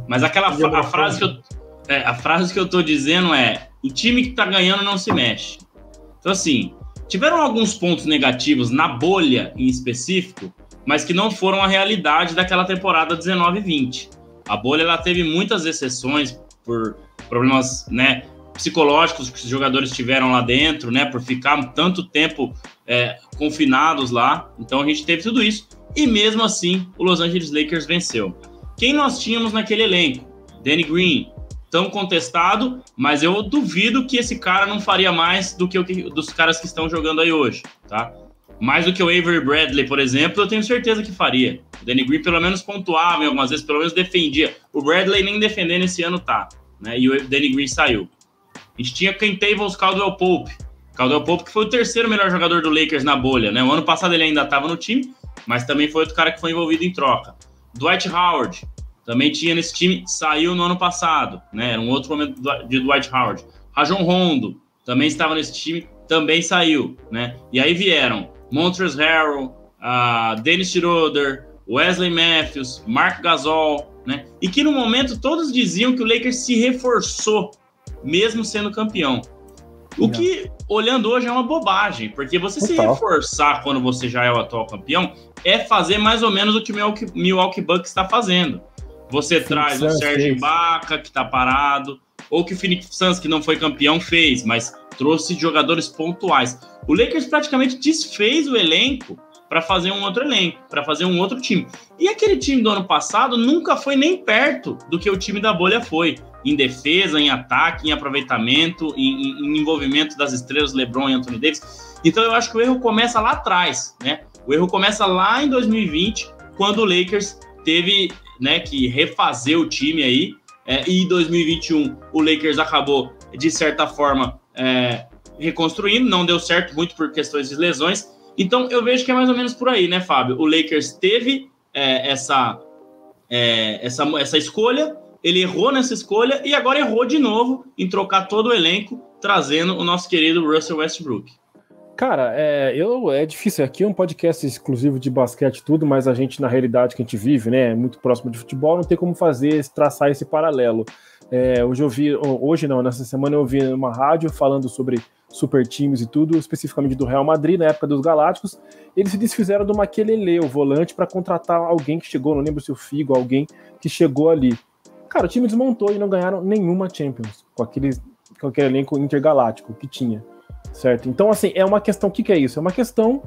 Mas aquela a frase que eu, é, a frase que eu tô dizendo é: o time que tá ganhando não se mexe. Então, assim, tiveram alguns pontos negativos na bolha em específico, mas que não foram a realidade daquela temporada 19-20. A bolha ela teve muitas exceções por problemas, né? psicológicos que os jogadores tiveram lá dentro, né, por ficar tanto tempo é, confinados lá. Então a gente teve tudo isso e mesmo assim o Los Angeles Lakers venceu. Quem nós tínhamos naquele elenco? Danny Green, tão contestado, mas eu duvido que esse cara não faria mais do que o que, dos caras que estão jogando aí hoje, tá? Mais do que o Avery Bradley, por exemplo, eu tenho certeza que faria. O Danny Green pelo menos pontuava em algumas vezes, pelo menos defendia. O Bradley nem defendendo esse ano tá, né? E o Danny Green saiu. A gente tinha Kentavious Caldwell Pope. Caldwell Pope que foi o terceiro melhor jogador do Lakers na bolha, né? O ano passado ele ainda estava no time, mas também foi outro cara que foi envolvido em troca. Dwight Howard também tinha nesse time, saiu no ano passado, né? Era um outro momento de Dwight Howard. Rajon Rondo também estava nesse time, também saiu, né? E aí vieram Montrezl Harrell, uh, Dennis Schroeder, Wesley Matthews, Mark Gasol, né? E que no momento todos diziam que o Lakers se reforçou mesmo sendo campeão. O que, olhando hoje, é uma bobagem, porque você Total. se reforçar quando você já é o atual campeão é fazer mais ou menos o que o Milwaukee, Milwaukee Bucks está fazendo. Você Sim, traz o Sérgio Ibaka, que está parado, ou que o Phoenix Suns, que não foi campeão, fez, mas trouxe jogadores pontuais. O Lakers praticamente desfez o elenco para fazer um outro elenco, para fazer um outro time. E aquele time do ano passado nunca foi nem perto do que o time da bolha foi em defesa, em ataque, em aproveitamento, em, em, envolvimento das estrelas LeBron e Anthony Davis. Então eu acho que o erro começa lá atrás, né? O erro começa lá em 2020, quando o Lakers teve né, que refazer o time aí. É, e em 2021 o Lakers acabou, de certa forma, é, reconstruindo, não deu certo muito por questões de lesões. Então eu vejo que é mais ou menos por aí, né, Fábio? O Lakers teve é, essa, é, essa, essa escolha, ele errou nessa escolha e agora errou de novo em trocar todo o elenco, trazendo o nosso querido Russell Westbrook. Cara, é, eu, é difícil. Aqui é um podcast exclusivo de basquete tudo, mas a gente, na realidade que a gente vive, né, muito próximo de futebol, não tem como fazer, traçar esse paralelo. É, hoje eu vi, hoje não, nessa semana eu vi uma rádio falando sobre super times e tudo, especificamente do Real Madrid, na época dos Galácticos. Eles se desfizeram do Maquelele, o volante, para contratar alguém que chegou, não lembro se o Figo, alguém que chegou ali. Cara, o time desmontou e não ganharam nenhuma Champions com aquele, com aquele elenco intergaláctico que tinha, certo? Então, assim, é uma questão, o que, que é isso? É uma questão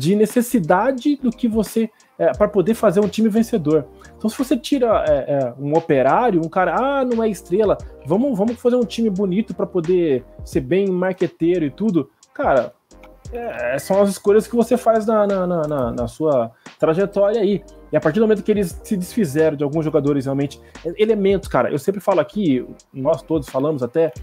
de necessidade do que você, é, para poder fazer um time vencedor. Então, se você tira é, é, um operário, um cara, ah, não é estrela, vamos, vamos fazer um time bonito para poder ser bem marqueteiro e tudo, cara, é, são as escolhas que você faz na, na, na, na, sua trajetória aí. E a partir do momento que eles se desfizeram de alguns jogadores realmente, elementos, cara, eu sempre falo aqui, nós todos falamos até,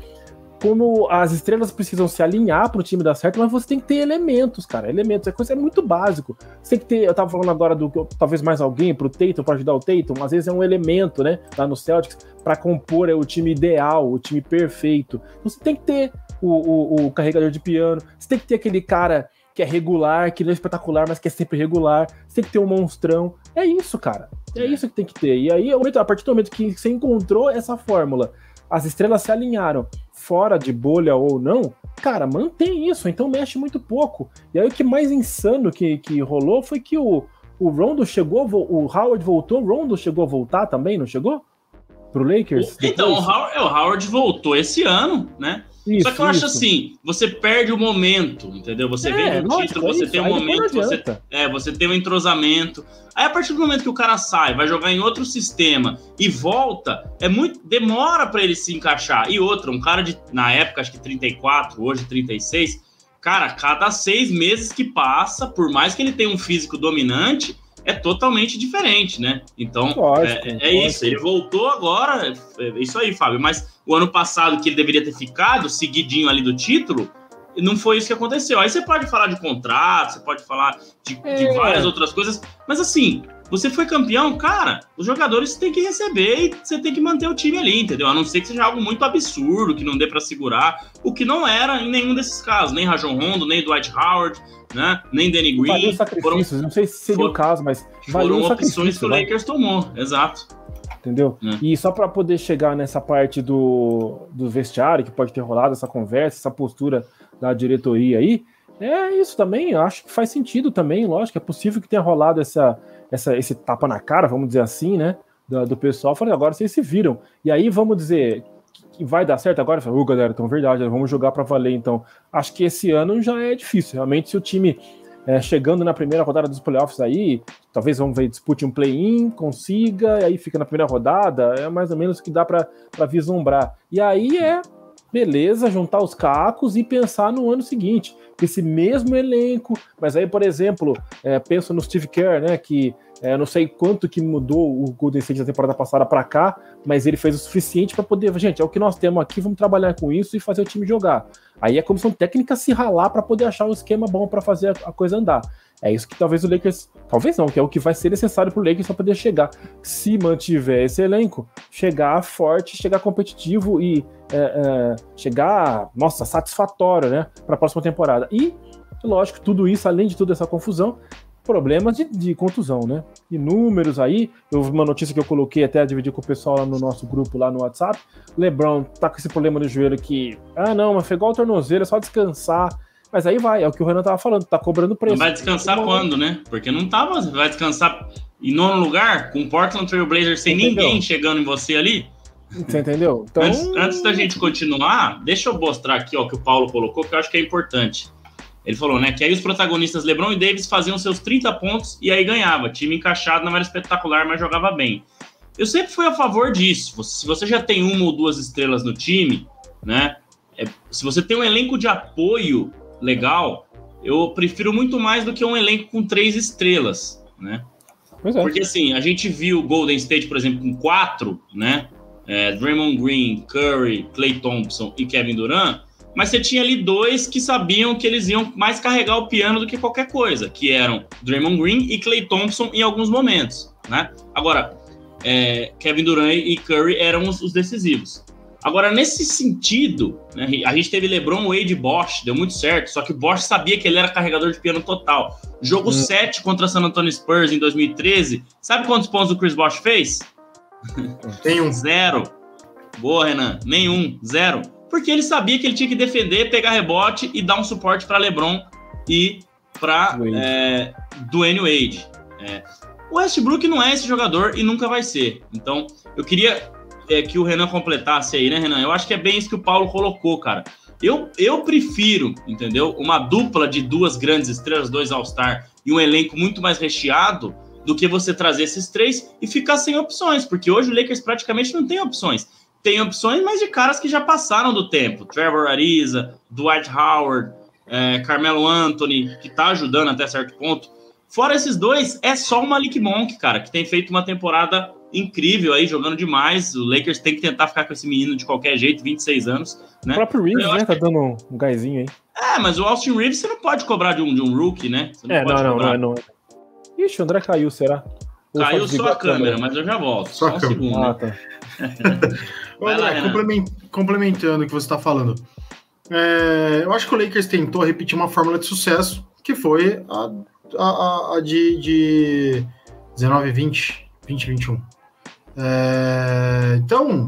como as estrelas precisam se alinhar para o time dar certo, mas você tem que ter elementos, cara. Elementos, é coisa é muito básico. Você tem que ter, eu tava falando agora do talvez mais alguém para o Tatum, para ajudar o Tatum, às vezes é um elemento, né, lá no Celtics, para compor é, o time ideal, o time perfeito. Então, você tem que ter o, o, o carregador de piano, você tem que ter aquele cara que é regular, que não é espetacular, mas que é sempre regular. Você tem que ter um monstrão. É isso, cara. É, é. isso que tem que ter. E aí, a partir do momento que você encontrou essa fórmula, as estrelas se alinharam, fora de bolha ou não, cara, mantém isso, então mexe muito pouco. E aí o que mais insano que, que rolou foi que o, o Rondo chegou, o Howard voltou, o Rondo chegou a voltar também, não chegou? Pro Lakers? Então, o Howard, é, o Howard voltou esse ano, né? Isso, Só que eu acho assim, você perde o momento, entendeu? Você é, vê no título, você tem um momento, você, é, você tem um entrosamento. Aí a partir do momento que o cara sai, vai jogar em outro sistema e volta, é muito demora para ele se encaixar. E outra, um cara de na época acho que 34, hoje 36, cara, cada seis meses que passa, por mais que ele tenha um físico dominante, é totalmente diferente, né? Então, lógico, é, é isso. Ele voltou agora, é, é isso aí, Fábio. Mas o ano passado, que ele deveria ter ficado, seguidinho ali do título, não foi isso que aconteceu. Aí você pode falar de contrato, você pode falar de, é. de várias outras coisas, mas assim, Você foi campeão, cara, os jogadores têm que receber e você tem que manter o time ali, entendeu? A não ser que seja algo muito absurdo, que não dê para segurar, o que não era em nenhum desses casos, nem Rajon Rondo, nem Dwight Howard, né? Nem Danny Green. Valeu sacrifícios, foram, não sei se seria foram, o caso, mas valeu foram opções que o Lakers tomou, exato. Entendeu? É. E só para poder chegar nessa parte do, do vestiário, que pode ter rolado essa conversa, essa postura da diretoria aí, é isso também, acho que faz sentido também, lógico, é possível que tenha rolado essa, essa, esse tapa na cara, vamos dizer assim, né? Do, do pessoal, falei, agora vocês se viram. E aí, vamos dizer, que vai dar certo agora? Ô, galera, então verdade, vamos jogar para valer. Então, acho que esse ano já é difícil. Realmente, se o time é, chegando na primeira rodada dos playoffs aí, talvez vamos ver, dispute um play-in, consiga, e aí fica na primeira rodada, é mais ou menos o que dá para vislumbrar. E aí é beleza, juntar os cacos e pensar no ano seguinte esse mesmo elenco, mas aí, por exemplo, é, penso no Steve Kerr, né, que é, não sei quanto que mudou o Golden State da temporada passada para cá, mas ele fez o suficiente para poder, gente, é o que nós temos aqui, vamos trabalhar com isso e fazer o time jogar. Aí a comissão técnica se ralar para poder achar um esquema bom para fazer a, a coisa andar. É isso que talvez o Lakers, talvez não, que é o que vai ser necessário para o Lakers para poder chegar, se mantiver esse elenco, chegar forte, chegar competitivo e é, é, chegar, nossa, satisfatório, né, para a próxima temporada. E, lógico, tudo isso, além de toda essa confusão, problemas de, de, contusão, né? E números aí, eu vi uma notícia que eu coloquei até dividir com o pessoal lá no nosso grupo lá no WhatsApp. LeBron tá com esse problema no joelho que, ah, não, mas foi igual o tornozelo, é só descansar. Mas aí vai, é o que o Renan tava falando, tá cobrando preço. Não vai descansar quando, né? Porque não tava, vai descansar em nono lugar, com o Portland Trail Blazers sem Entendeu? ninguém chegando em você ali. Você entendeu? Então... Antes, antes, da gente continuar, deixa eu mostrar aqui ó, que o Paulo colocou, que eu acho que é importante. Ele falou, né, que aí os protagonistas LeBron e Davis faziam seus 30 pontos e aí ganhava. Time encaixado não era espetacular, mas jogava bem. Eu sempre fui a favor disso. Se você já tem uma ou duas estrelas no time, né, é, se você tem um elenco de apoio legal, eu prefiro muito mais do que um elenco com três estrelas, né? É. Porque assim, a gente viu o Golden State, por exemplo, com quatro, né? é, Draymond Green, Curry, Clay Thompson e Kevin Durant, mas você tinha ali dois que sabiam que eles iam mais carregar o piano do que qualquer coisa, que eram Draymond Green e Clay Thompson em alguns momentos, né? Agora, é, Kevin Durant e Curry eram os, os, decisivos. Agora, nesse sentido, né, a gente teve LeBron, Wade e Bosch, deu muito certo, só que o Bosch sabia que ele era carregador de piano total. Jogo hum. 7 contra San Antonio Spurs em 2013, sabe quantos pontos o Chris Bosch fez? Nenhum. Zero. Boa, Renan. Nenhum. Zero. Porque ele sabia que ele tinha que defender, pegar rebote e dar um suporte para LeBron e para é, Dwayne Wade. É. O Westbrook não é esse jogador e nunca vai ser. Então, eu queria é, que o Renan completasse aí, né, Renan? Eu acho que é bem isso que o Paulo colocou, cara. Eu, eu prefiro, entendeu? Uma dupla de duas grandes estrelas, dois All-Star e um elenco muito mais recheado do que você trazer esses três e ficar sem opções, porque hoje o Lakers praticamente não tem opções. Tem opções, mas de caras que já passaram do tempo. Trevor Ariza, Dwight Howard, é, Carmelo Anthony, que tá ajudando até certo ponto. Fora esses dois, é só o Malik Monk, cara, que tem feito uma temporada incrível aí, jogando demais. O Lakers tem que tentar ficar com esse menino de qualquer jeito, 26 anos. Né? O próprio Reeves, né, tá dando um, um gásinho aí. É, mas o Austin Reeves você não pode cobrar de um, de um rookie, né? Não é, não, não, não, não, Ixi, o André caiu, será? Caiu só a câmera, mas eu já volto. Só, só um segundo. Ah, tá. André, complement, complementando o que você está falando. É, eu acho que o Lakers tentou repetir uma fórmula de sucesso, que foi a, a, a de, de 19, 20, 20, 21. É, então,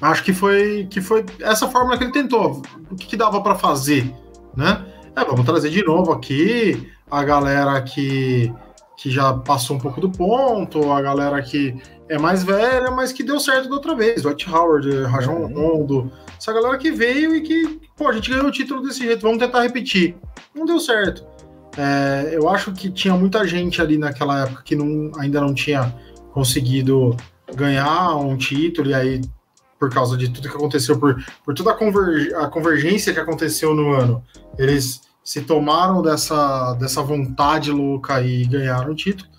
acho que foi, que foi essa fórmula que ele tentou. O que, que dava para fazer, né? É, vamos trazer de novo aqui a galera que que já passou um pouco do ponto, a galera que é mais velha, mas que deu certo da outra vez. Dwight Howard, Rajon uhum. Rondo, essa galera que veio e que, pô, a gente ganhou o título desse jeito, vamos tentar repetir. Não deu certo. É, eu acho que tinha muita gente ali naquela época que não, ainda não tinha conseguido ganhar um título, e aí, por causa de tudo que aconteceu, por, por toda a, converg, a convergência que aconteceu no ano, eles se tomaram dessa, dessa vontade louca e ganharam o título,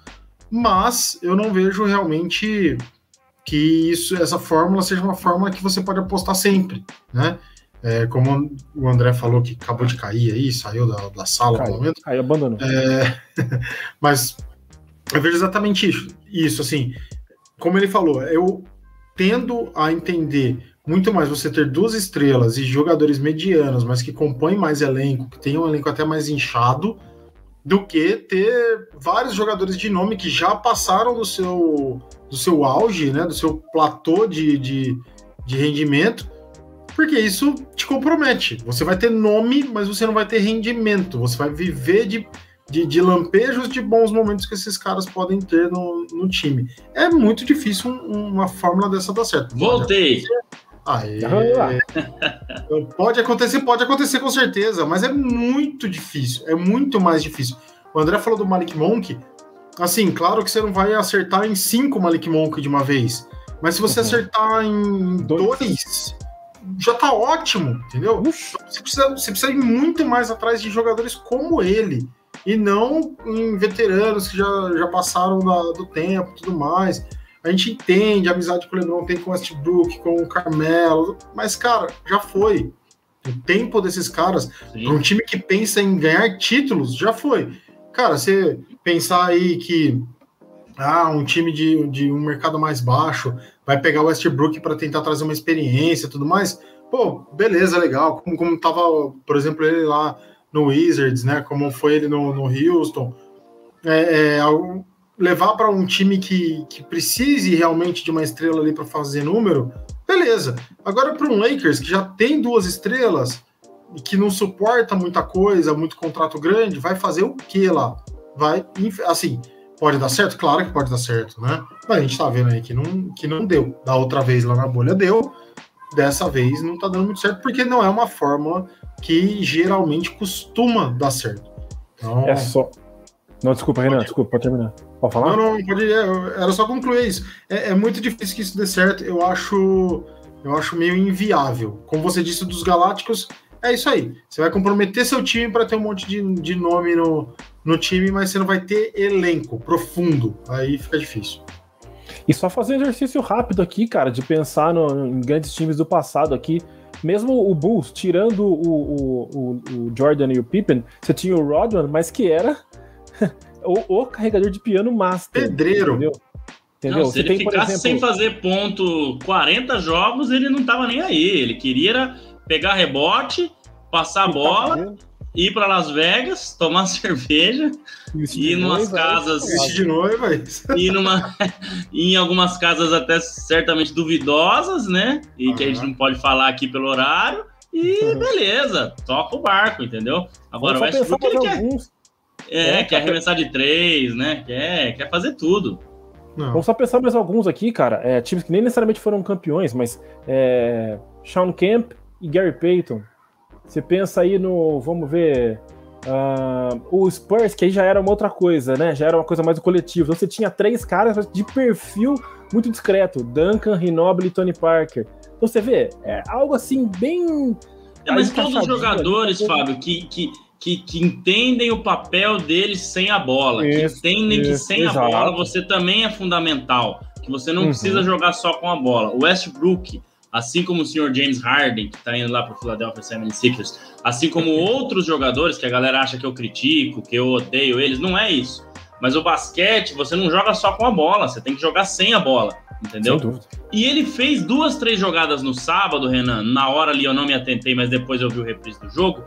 mas eu não vejo realmente que isso, essa fórmula seja uma fórmula que você pode apostar sempre, né? É, como o André falou que acabou de cair aí, saiu da, da sala caiu, no momento. Aí abandonou. É, mas Eu vejo exatamente isso. Isso, assim, como ele falou, eu tendo a entender muito mais você ter duas estrelas e jogadores medianos, mas que compõem mais elenco, que tem um elenco até mais inchado, do que ter vários jogadores de nome que já passaram do seu, do seu auge, né, do seu platô de, de, de rendimento, porque isso te compromete. Você vai ter nome, mas você não vai ter rendimento. Você vai viver de, de, de lampejos de bons momentos que esses caras podem ter no, no time. É muito difícil uma fórmula dessa dar certo. Voltei. Aê. pode acontecer, pode acontecer com certeza, mas é muito difícil, é muito mais difícil. O André falou do Malik Monk, assim, claro que você não vai acertar em cinco Malik Monk de uma vez, mas se você uhum. acertar em dois, dois, já tá ótimo, entendeu? Você precisa, você precisa ir muito mais atrás de jogadores como ele, e não em veteranos que já, já passaram da, do tempo e tudo mais. A gente entende a amizade que o LeBron tem com o Westbrook, com o Carmelo, mas, cara, já foi. O tempo desses caras, para um time que pensa em ganhar títulos, já foi. Cara, você pensar aí que ah, um time de, de um mercado mais baixo vai pegar o Westbrook para tentar trazer uma experiência e tudo mais, pô, beleza, legal. Como, como tava, por exemplo, ele lá no Wizards, né? Como foi ele no, no Houston. É, é, levar para um time que, que precise realmente de uma estrela ali para fazer número, beleza. Agora para um Lakers que já tem duas estrelas e que não suporta muita coisa, muito contrato grande, vai fazer o que lá? Vai, assim, pode dar certo? Claro que pode dar certo, né? Mas a gente tá vendo aí que não, que não deu. Da outra vez lá na bolha deu, dessa vez não tá dando muito certo, porque não é uma fórmula que geralmente costuma dar certo. Então, é só. Não, desculpa, Renan, desculpa, pode terminar. Pode falar? Não, não, pode, era só concluir isso. É, é, muito difícil que isso dê certo. Eu acho, eu acho meio inviável. Como você disse dos Galácticos, é isso aí. Você vai comprometer seu time para ter um monte de, de nome no, no time, mas você não vai ter elenco profundo. Aí fica difícil. E só fazer um exercício rápido aqui, cara, de pensar no, em grandes times do passado aqui. Mesmo o Bulls, tirando o, o, o, o Jordan e o Pippen, você tinha o Rodman, mas que era o, o carregador de piano master. Pedreiro. Entendeu? entendeu? Não, se ele tem, ficasse exemplo... sem fazer ponto 40 jogos, ele não tava nem aí. Ele queria pegar rebote, passar a bola, ir para Las Vegas, tomar cerveja, ir em umas casas. de noiva, ir numa, em algumas casas até certamente duvidosas, né? E uhum. que a gente não pode falar aqui pelo horário. E beleza, toca o barco, entendeu? Agora o Westbrook ele quer. Alguns é, é quer arremessar de três, né? Quer, quer fazer tudo. Não. Vamos só pensar mais alguns aqui, cara. É, times que nem necessariamente foram campeões, mas é, Sean Kemp e Gary Payton. Você pensa aí no. Vamos ver. Uh, o Spurs, que aí já era uma outra coisa, né? Já era uma coisa mais do coletivo. Então você tinha três caras de perfil muito discreto: Duncan, Rinobili e Tony Parker. Então você vê, é algo assim bem. É, mas todos os jogadores, ali, Fábio, que, que que, que, entendem o papel deles sem a bola, isso, que entendem isso, que sem exato. a bola você também é fundamental, que você não uhum. precisa jogar só com a bola. O Westbrook, assim como o senhor James Harden, que está indo lá para o Philadelphia 76ers, assim como outros jogadores que a galera acha que eu critico, que eu odeio eles, não é isso. Mas o basquete, você não joga só com a bola, você tem que jogar sem a bola, entendeu? E ele fez duas, três jogadas no sábado, Renan. Na hora ali eu não me atentei, mas depois eu vi o reprise do jogo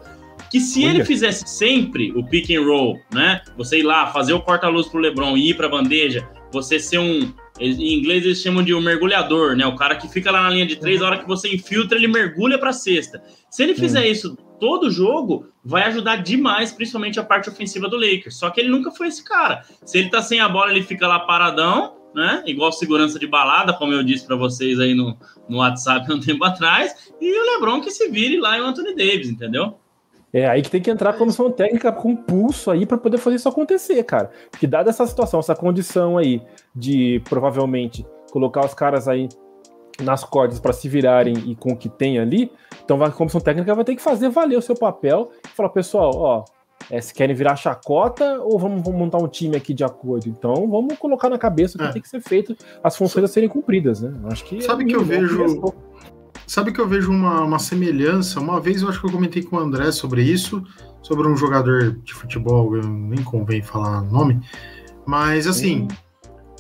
que se Olha. ele fizesse sempre o pick and roll, né? Você ir lá, fazer o corta-luz pro LeBron e ir pra bandeja, você ser um. Em inglês eles chamam de um mergulhador, né? O cara que fica lá na linha de três, uhum. a hora que você infiltra, ele mergulha pra cesta. Se ele fizer uhum. isso todo jogo, vai ajudar demais, principalmente a parte ofensiva do Lakers. Só que ele nunca foi esse cara. Se ele tá sem a bola, ele fica lá paradão, né? Igual segurança de balada, como eu disse para vocês aí no, no WhatsApp um tempo atrás. E o LeBron que se vire lá e o Anthony Davis, entendeu? É aí que tem que entrar a comissão técnica com pulso aí para poder fazer isso acontecer, cara. Porque dada essa situação, essa condição aí de provavelmente colocar os caras aí nas cordas para se virarem e com o que tem ali, então a comissão técnica vai ter que fazer valer o seu papel e falar, pessoal, ó, é, se querem virar chacota ou vamos, vamos, montar um time aqui de acordo? Então vamos colocar na cabeça o que é. tem que ser feito, as funções a serem cumpridas, né? Acho que Sabe é que eu vejo Sabe que eu vejo uma, uma semelhança? Uma vez eu acho que eu comentei com o André sobre isso, sobre um jogador de futebol, nem convém falar nome, Mas assim,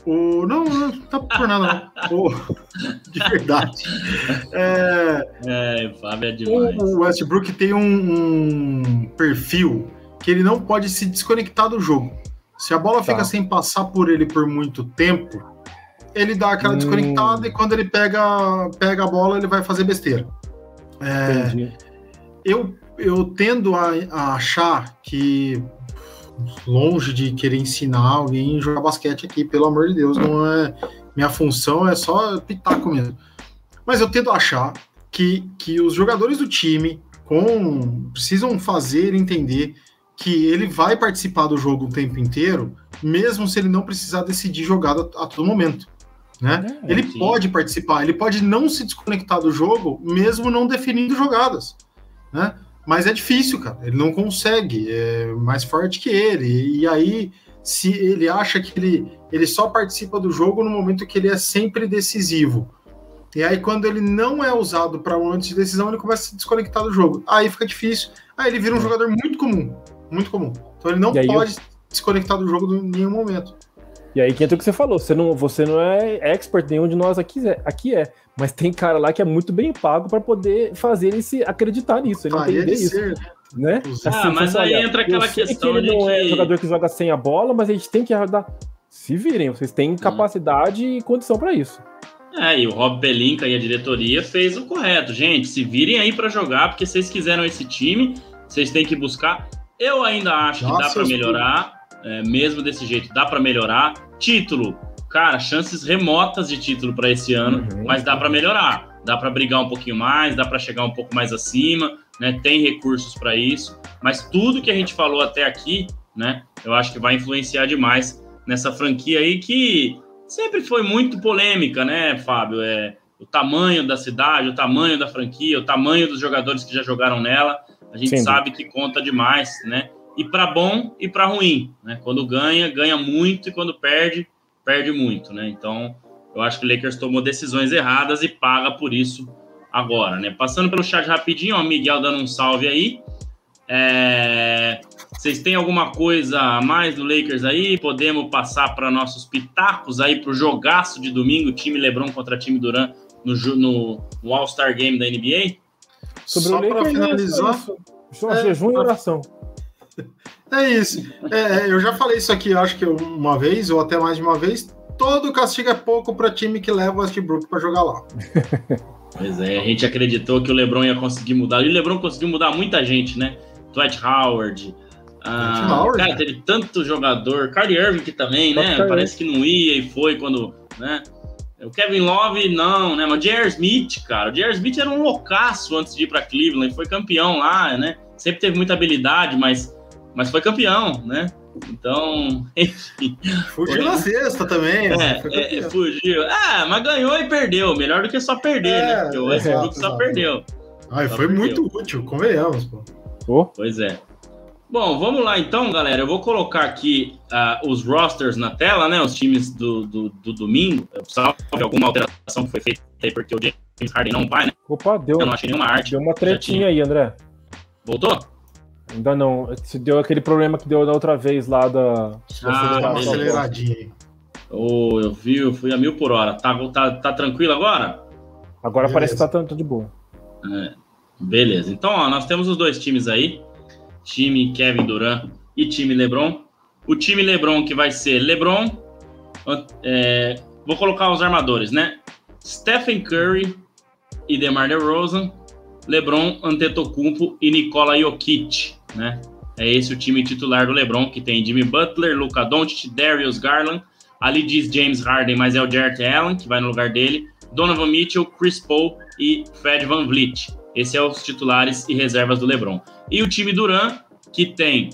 o, não, não tá por nada, não. O, de verdade. É, é, Fábio é demais. O Westbrook tem um, um, perfil que ele não pode se desconectar do jogo. Se a bola tá. fica sem passar por ele por muito tempo, ele dá aquela hum. desconectada e quando ele pega, pega a bola, ele vai fazer besteira. É, eu, eu tendo a, a achar que longe de querer ensinar alguém a jogar basquete aqui, pelo amor de Deus, não é. Minha função é só pitaco mesmo. Mas eu tento achar que, que os jogadores do time com, precisam fazer entender que ele vai participar do jogo o tempo inteiro, mesmo se ele não precisar decidir jogada a, a todo momento. Né? É, ele sim. pode participar, ele pode não se desconectar do jogo, mesmo não definindo jogadas. Né? Mas é difícil, cara. Ele não consegue. É mais forte que ele. E aí, se ele acha que ele, ele só participa do jogo no momento que ele é sempre decisivo. E aí, quando ele não é usado para um momento de decisão, ele começa a se desconectar do jogo. Aí fica difícil. Aí ele vira um é. jogador muito comum. Muito comum. Então ele não pode eu... desconectar do jogo em nenhum momento. E aí que entra o que você falou, você não, você não é expert, nenhum de nós aqui é, aqui é. Mas tem cara lá que é muito bem pago para poder fazer ele se acreditar nisso, ele ah, entender isso. Ser, né? Assim, ah, mas aí entra aquela questão que ele não é que... é jogador que joga sem a bola, mas a gente tem que dar. Se virem, vocês têm hum. capacidade hum. e condição para isso. É, e o Rob Pelinka e a diretoria fez o correto. Gente, se virem aí para jogar, porque vocês quiseram esse time, vocês têm que buscar. Eu ainda acho Nossa, que dá para melhorar é, mesmo desse jeito, dá para melhorar. Título, cara, chances remotas de título para esse ano, uhum. mas dá para melhorar. Dá para brigar um pouquinho mais, dá para chegar um pouco mais acima, né? Tem recursos para isso, mas tudo que a gente falou até aqui, né? Eu acho que vai influenciar demais nessa franquia aí que sempre foi muito polêmica, né, Fábio? É o tamanho da cidade, o tamanho da franquia, o tamanho dos jogadores que já jogaram nela. A gente Sim. sabe que conta demais, né? E para bom e para ruim, né? Quando ganha, ganha muito e quando perde, perde muito, né? Então, eu acho que o Lakers tomou decisões erradas e paga por isso agora, né? Passando pelo chat rapidinho, ó, Miguel dando um salve aí. É... Vocês têm alguma coisa a mais do Lakers aí? Podemos passar para nossos pitacos aí para o jogaço de domingo, time LeBron contra time Duran no, no, no All-Star Game da NBA? Sobre Só para finalizar, só é, jejum e oração. É isso. É, é, eu já falei isso aqui, acho que uma vez, ou até mais de uma vez. Todo castigo é pouco para time que leva o Westbrook para jogar lá. Pois é, a gente acreditou que o LeBron ia conseguir mudar. E o LeBron conseguiu mudar muita gente, né? Dwight Howard. Ah, Howard cara, teve tanto jogador. Kyrie Irving que também, né? Parece que não ia e foi quando, né? O Kevin Love, não, né? Mas o J.R. Smith, cara. O J.R. Smith era um loucaço antes de ir para Cleveland. Foi campeão lá, né? Sempre teve muita habilidade, mas mas foi campeão, né? Então, enfim. Fugiu na sexta também. É, é, fugiu. Ah, mas ganhou e perdeu. Melhor do que só perder, né? é, né? Porque o Westbrook só perdeu. Ah, foi perdeu. muito útil, convenhamos, pô. Oh. Pois é. Bom, vamos lá então, galera. Eu vou colocar aqui uh, os rosters na tela, né? Os times do, do, do domingo. Salve alguma alteração que foi feita aí, porque o James Harden não vai, né? Opa, deu. Eu não achei nenhuma arte. Deu uma tretinha aí, André. Voltou? Ainda não. Se deu aquele problema que deu da outra vez lá da, ah, aceleradinha. Oh, eu vi, eu fui a mil por hora. Tá, tá, tá tranquilo agora? Agora Beleza. parece que tá tanto de boa. É. Beleza. Então, ó, nós temos os dois times aí. Time Kevin Durant e time LeBron. O time LeBron que vai ser LeBron. É, vou colocar os armadores, né? Stephen Curry e DeMar DeRozan. LeBron, Antetokounmpo e Nikola Jokic, né? É esse o time titular do LeBron, que tem Jimmy Butler, Luka Doncic, Darius Garland, ali diz James Harden, mas é o Jarrett Allen, que vai no lugar dele, Donovan Mitchell, Chris Paul e Fred Van Vliet. Esses são os titulares e reservas do LeBron. E o time Duran, que tem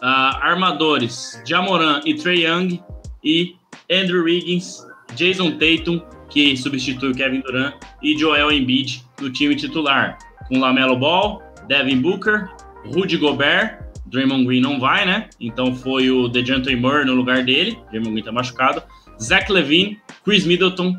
uh, armadores Jamoran e Trey Young, e Andrew Wiggins, Jason Tatum, que substitui o Kevin Durant, e Joel Embiid no time titular, com Lamelo Ball, Devin Booker, Rudy Gobert, Draymond Green não vai, né? Então foi o DeJounte Murray no lugar dele, Draymond Green tá machucado, Zach Levine, Chris Middleton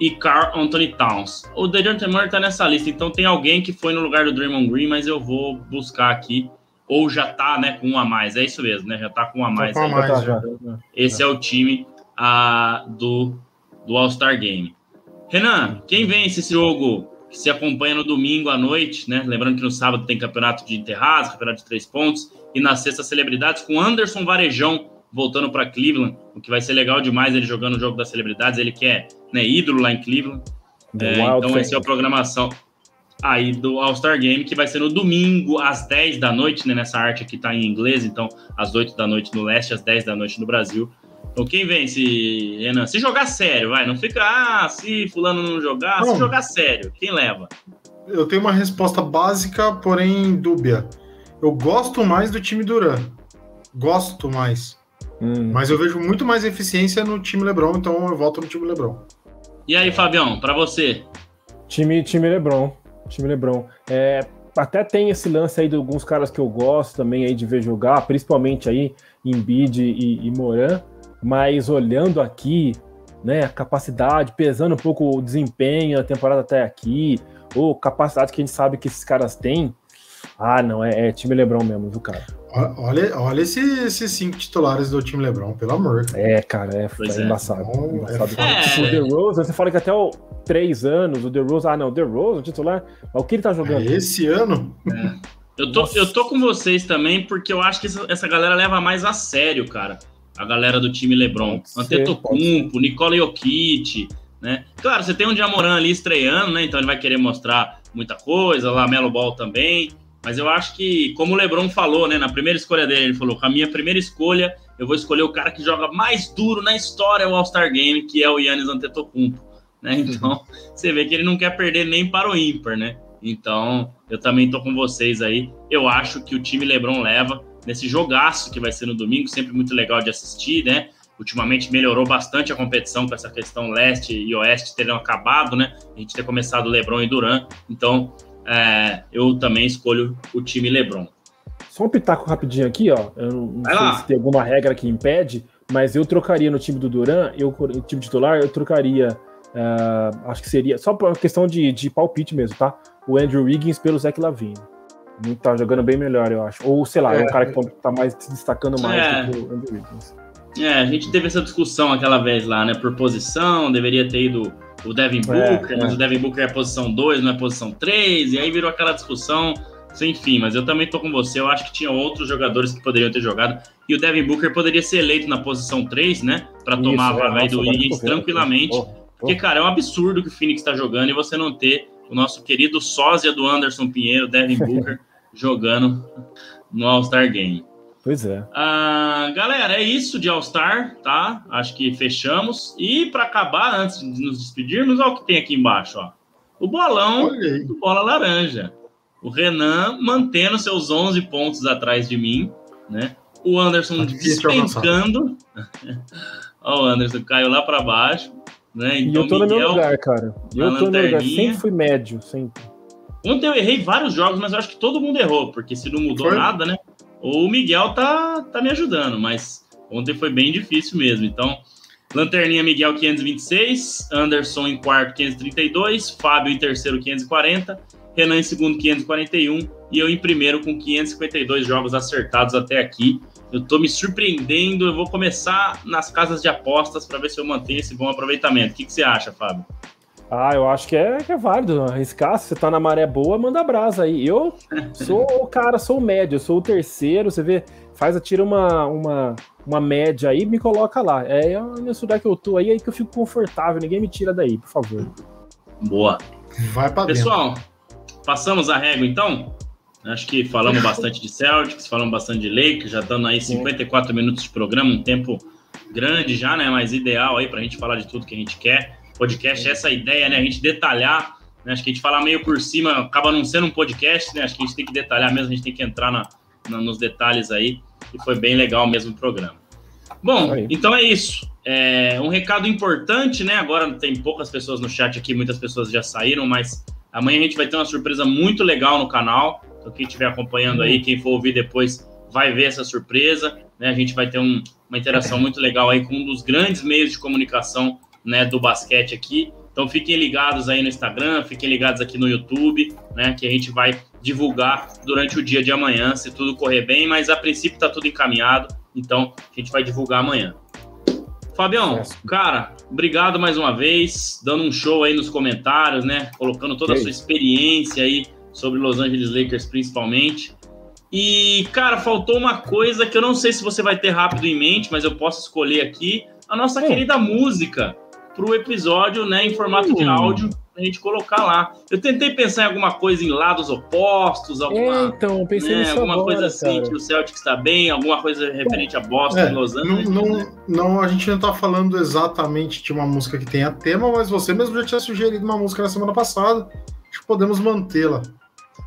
e Carl Anthony Towns. O DeJounte Murray tá nessa lista, então tem alguém que foi no lugar do Draymond Green, mas eu vou buscar aqui. ou já tá, né, com um a mais. É isso mesmo, né? Já tá com um a mais. Tá com a mais já. Esse é o time a, do, do All-Star Game. Renan, quem vence esse jogo que se acompanha no domingo à noite, né? Lembrando que no sábado tem campeonato de enterrados, campeonato de três pontos, e na sexta celebridades com Anderson Varejão voltando para Cleveland, o que vai ser legal demais ele jogando o jogo das celebridades, ele que é né, ídolo lá em Cleveland. É, então essa é a programação aí do All-Star Game, que vai ser no domingo, às 10 da noite, né? Nessa arte aqui tá em inglês, então às 8 da noite no leste, às 10 da noite no Brasil. Então quem vence, Renan? Se jogar sério, vai, não fica, ah, se fulano não jogar, não. se jogar sério, quem leva? Eu tenho uma resposta básica, porém dúbia. Eu gosto mais do time Duran. Gosto mais. Hum. Mas eu vejo muito mais eficiência no time LeBron, então eu volto no time LeBron. E aí, Fabião, para você? Time, time LeBron. Time LeBron. É, até tem esse lance aí de alguns caras que eu gosto também aí de ver jogar, principalmente aí Embiid e, e Moran, mas olhando aqui, né, a capacidade, pesando um pouco o desempenho da temporada até aqui, ou capacidade que a gente sabe que esses caras têm, ah, não, é, é time Lebron mesmo, viu, cara? Olha, olha esse, esses cinco titulares do time Lebron, pelo amor. É, cara, é, é, embaçado. É, embaçado. É. O The Rose, você fala que até o três anos, o The Rose, ah, não, o The Rose, o titular, o que ele tá jogando? É esse ano? É. Eu, tô, eu tô com vocês também, porque eu acho que essa, essa galera leva mais a sério, cara. A galera do time Lebron. Antetokounmpo, Nicola Jokic, né? Claro, você tem um Diamoran ali estreando, né? Então ele vai querer mostrar muita coisa, lá Melo Ball também. Mas eu acho que, como o Lebron falou, né, na primeira escolha dele, ele falou: com a minha primeira escolha, eu vou escolher o cara que joga mais duro na história o All-Star Game, que é o Yannis Antetokounmpo. Né? Então, você vê que ele não quer perder nem para o ímpar, né? Então, eu também tô com vocês aí. Eu acho que o time LeBron leva nesse jogaço que vai ser no domingo, sempre muito legal de assistir, né? Ultimamente melhorou bastante a competição com essa questão leste e oeste terem acabado, né? A gente ter começado LeBron e Duran. Então, é, eu também escolho o time LeBron. Só um pitaco rapidinho aqui, ó. Eu não Vai sei lá. se tem alguma regra que impede, mas eu trocaria no time do Duran, eu, o time titular, eu trocaria. Uh, acho que seria. Só por questão de, de palpite mesmo, tá? O Andrew Wiggins pelo Zach Lavine. Tá jogando bem melhor, eu acho. Ou, sei lá, é, é um cara que tá mais se destacando mais é. do que o Andrew Wiggins. É, a gente teve essa discussão aquela vez lá, né? Por posição, deveria ter ido o Devin é, Booker, é, mas o Devin Booker é posição 2, não é posição 3, e aí virou aquela discussão sem fim. Mas eu também tô com você, eu acho que tinha outros jogadores que poderiam ter jogado, e o Devin Booker poderia ser eleito na posição 3, né? Para tomar a vaga é, do Wiggins tranquilamente. Porra, porra. Porque, cara, é um absurdo que o Phoenix tá jogando e você não ter o nosso querido sósia do Anderson Pinheiro, Devin Booker, jogando no All-Star Game. Pois é. Ah, galera, é isso de All-Star, tá? Acho que fechamos. E para acabar, antes de nos despedirmos, olha o que tem aqui embaixo, ó. O bolão do Bola Laranja. O Renan mantendo seus 11 pontos atrás de mim, né? O Anderson tá despencando. ó, o Anderson caiu lá para baixo, né? Então, e eu tô Miguel, no meu lugar, cara. Eu tô no meu lugar. Sempre fui médio, sempre. Ontem eu errei vários jogos, mas eu acho que todo mundo errou, porque se não mudou Foi? nada, né? O Miguel tá, tá me ajudando, mas ontem foi bem difícil mesmo. Então, Lanterninha Miguel 526, Anderson em quarto 532, Fábio em terceiro 540, Renan em segundo 541 e eu em primeiro com 552 jogos acertados até aqui. Eu tô me surpreendendo, eu vou começar nas casas de apostas para ver se eu mantenho esse bom aproveitamento. O que, que você acha, Fábio? Ah, eu acho que é, que é válido arriscar. Se você tá na maré boa, manda brasa aí. Eu sou o cara, sou o médio, sou o terceiro. Você vê, faz, tira uma, uma, uma média aí me coloca lá. É, é nesse lugar que eu tô aí, aí que eu fico confortável. Ninguém me tira daí, por favor. Boa. Vai pra Pessoal, dentro. passamos a régua então? Acho que falamos bastante de Celtics, falamos bastante de Lakers, já estamos aí 54 minutos de programa, um tempo grande já, né? Mas ideal aí pra gente falar de tudo que a gente quer podcast, essa é ideia, né? A gente detalhar, né? Acho que a gente falar meio por cima acaba não sendo um podcast, né? Acho que a gente tem que detalhar mesmo, a gente tem que entrar na, na nos detalhes aí. E foi bem legal mesmo o programa. Bom, aí. então é isso. É, um recado importante, né? Agora tem poucas pessoas no chat aqui, muitas pessoas já saíram, mas amanhã a gente vai ter uma surpresa muito legal no canal. Então, quem estiver acompanhando aí, quem for ouvir depois, vai ver essa surpresa. Né? A gente vai ter um, uma interação muito legal aí com um dos grandes meios de comunicação né, do basquete aqui. Então fiquem ligados aí no Instagram, fiquem ligados aqui no YouTube, né, que a gente vai divulgar durante o dia de amanhã, se tudo correr bem, mas a princípio está tudo encaminhado, então a gente vai divulgar amanhã. Fabião, cara, obrigado mais uma vez, dando um show aí nos comentários, né? Colocando toda a sua experiência aí sobre Los Angeles Lakers, principalmente. E, cara, faltou uma coisa que eu não sei se você vai ter rápido em mente, mas eu posso escolher aqui. A nossa querida música para o episódio, né, em formato de hum. áudio a gente colocar lá. Eu tentei pensar em alguma coisa em lados opostos, alguma, então, pensei né, alguma agora, coisa assim, cara. que o Celtic está bem, alguma coisa referente a Boston, é, Los Angeles. Não, não, não, a gente não está falando exatamente de uma música que tenha tema, mas você mesmo já tinha sugerido uma música na semana passada. Acho que podemos mantê-la.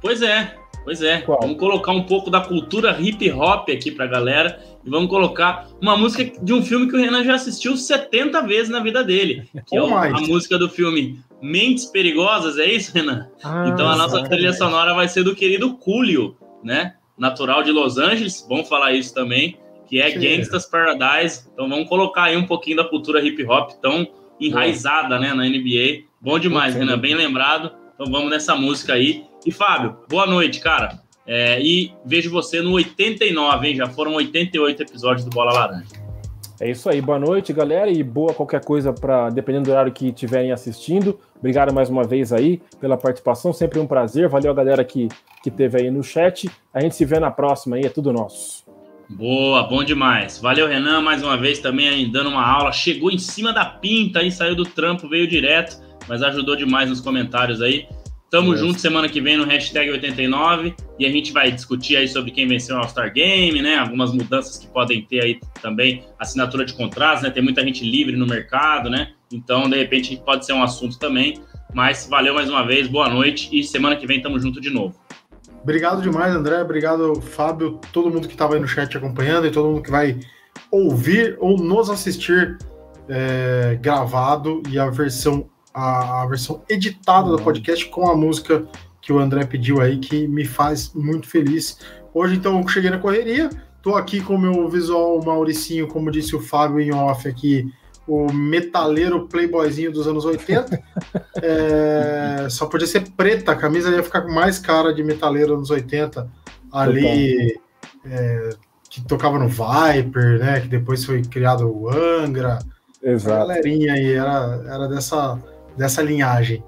Pois é, pois é. Qual? Vamos colocar um pouco da cultura hip hop aqui pra galera e vamos colocar uma música de um filme que o Renan já assistiu 70 vezes na vida dele, que é mais. a música do filme Mentes Perigosas, é isso, Renan? Ah, então a nossa trilha sonora vai ser do querido Cúlio, né? Natural de Los Angeles, vamos falar isso também, que é Sim. Gangsta's Paradise. Então vamos colocar aí um pouquinho da cultura hip hop tão enraizada, né, na NBA. Bom demais, Renan, bem lembrado. Então vamos nessa música aí. E Fábio, boa noite, cara. É, e vejo você no 89, hein? Já foram 88 episódios do Bola Laranja. É isso aí, boa noite, galera, e boa qualquer coisa para dependendo do horário que estiverem assistindo. Obrigado mais uma vez aí pela participação, sempre um prazer. Valeu a galera que que teve aí no chat. A gente se vê na próxima aí, é tudo nosso. Boa, bom demais. Valeu, Renan, mais uma vez também aí dando uma aula. Chegou em cima da pinta aí, saiu do trampo, veio direto, mas ajudou demais nos comentários aí. Tamo junto semana que vem no hashtag 89 e a gente vai discutir aí sobre quem venceu o All-Star Game, né? Algumas mudanças que podem ter aí também, assinatura de contratos, né? Tem muita gente livre no mercado, né? Então, de repente, pode ser um assunto também. Mas valeu mais uma vez, boa noite e semana que vem tamo junto de novo. Obrigado demais, André. Obrigado, Fábio, todo mundo que estava aí no chat acompanhando e todo mundo que vai ouvir ou nos assistir é, gravado e a versão a, versão editada do podcast com a música que o André pediu aí, que me faz muito feliz. Hoje, então, cheguei na correria, tô aqui com o meu visual Mauricinho, como disse o Fábio em off aqui, o metaleiro playboyzinho dos anos 80. é, só podia ser preta, a camisa ia ficar mais cara de metaleiro anos 80, ali, é, que tocava no Viper, né, que depois foi criado o Angra. Exato. A galerinha aí era, era dessa dessa linhagem.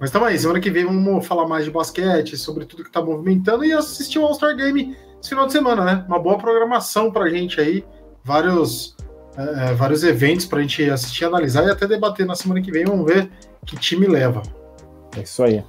Mas tamo aí, semana que vem vamos falar mais de basquete, sobre tudo que tá movimentando e assistir o All-Star Game esse final de semana, né? Uma boa programação pra gente aí, vários, é, é vários eventos pra gente assistir, analisar e até debater na semana que vem. Vamos ver que time leva. É isso aí.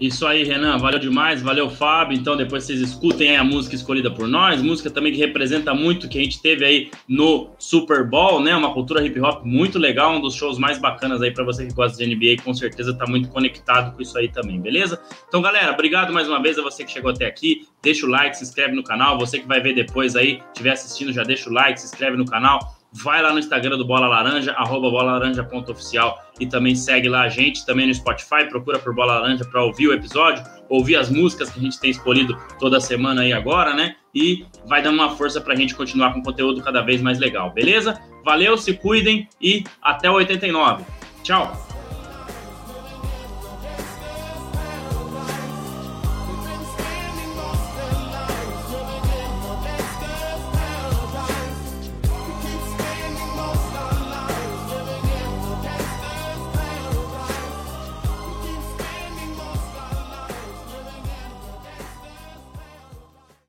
Isso aí, Renan, valeu demais, valeu, Fábio. Então, depois vocês escutem a música escolhida por nós, música também que representa muito que a gente teve aí no Super Bowl, né? Uma cultura hip hop muito legal, um dos shows mais bacanas aí para você que gosta de NBA, com certeza tá muito conectado com isso aí também, beleza? Então, galera, obrigado mais uma vez a você que chegou até aqui. Deixa o like, se inscreve no canal. Você que vai ver depois aí, estiver assistindo, já deixa o like, se inscreve no canal vai lá no Instagram do Bola Laranja, arroba bolalaranja.oficial e também segue lá a gente, também no Spotify, procura por Bola Laranja para ouvir o episódio, ouvir as músicas que a gente tem escolhido toda semana aí agora, né? E vai dando uma força para a gente continuar com conteúdo cada vez mais legal, beleza? Valeu, se cuidem e até o 89. Tchau!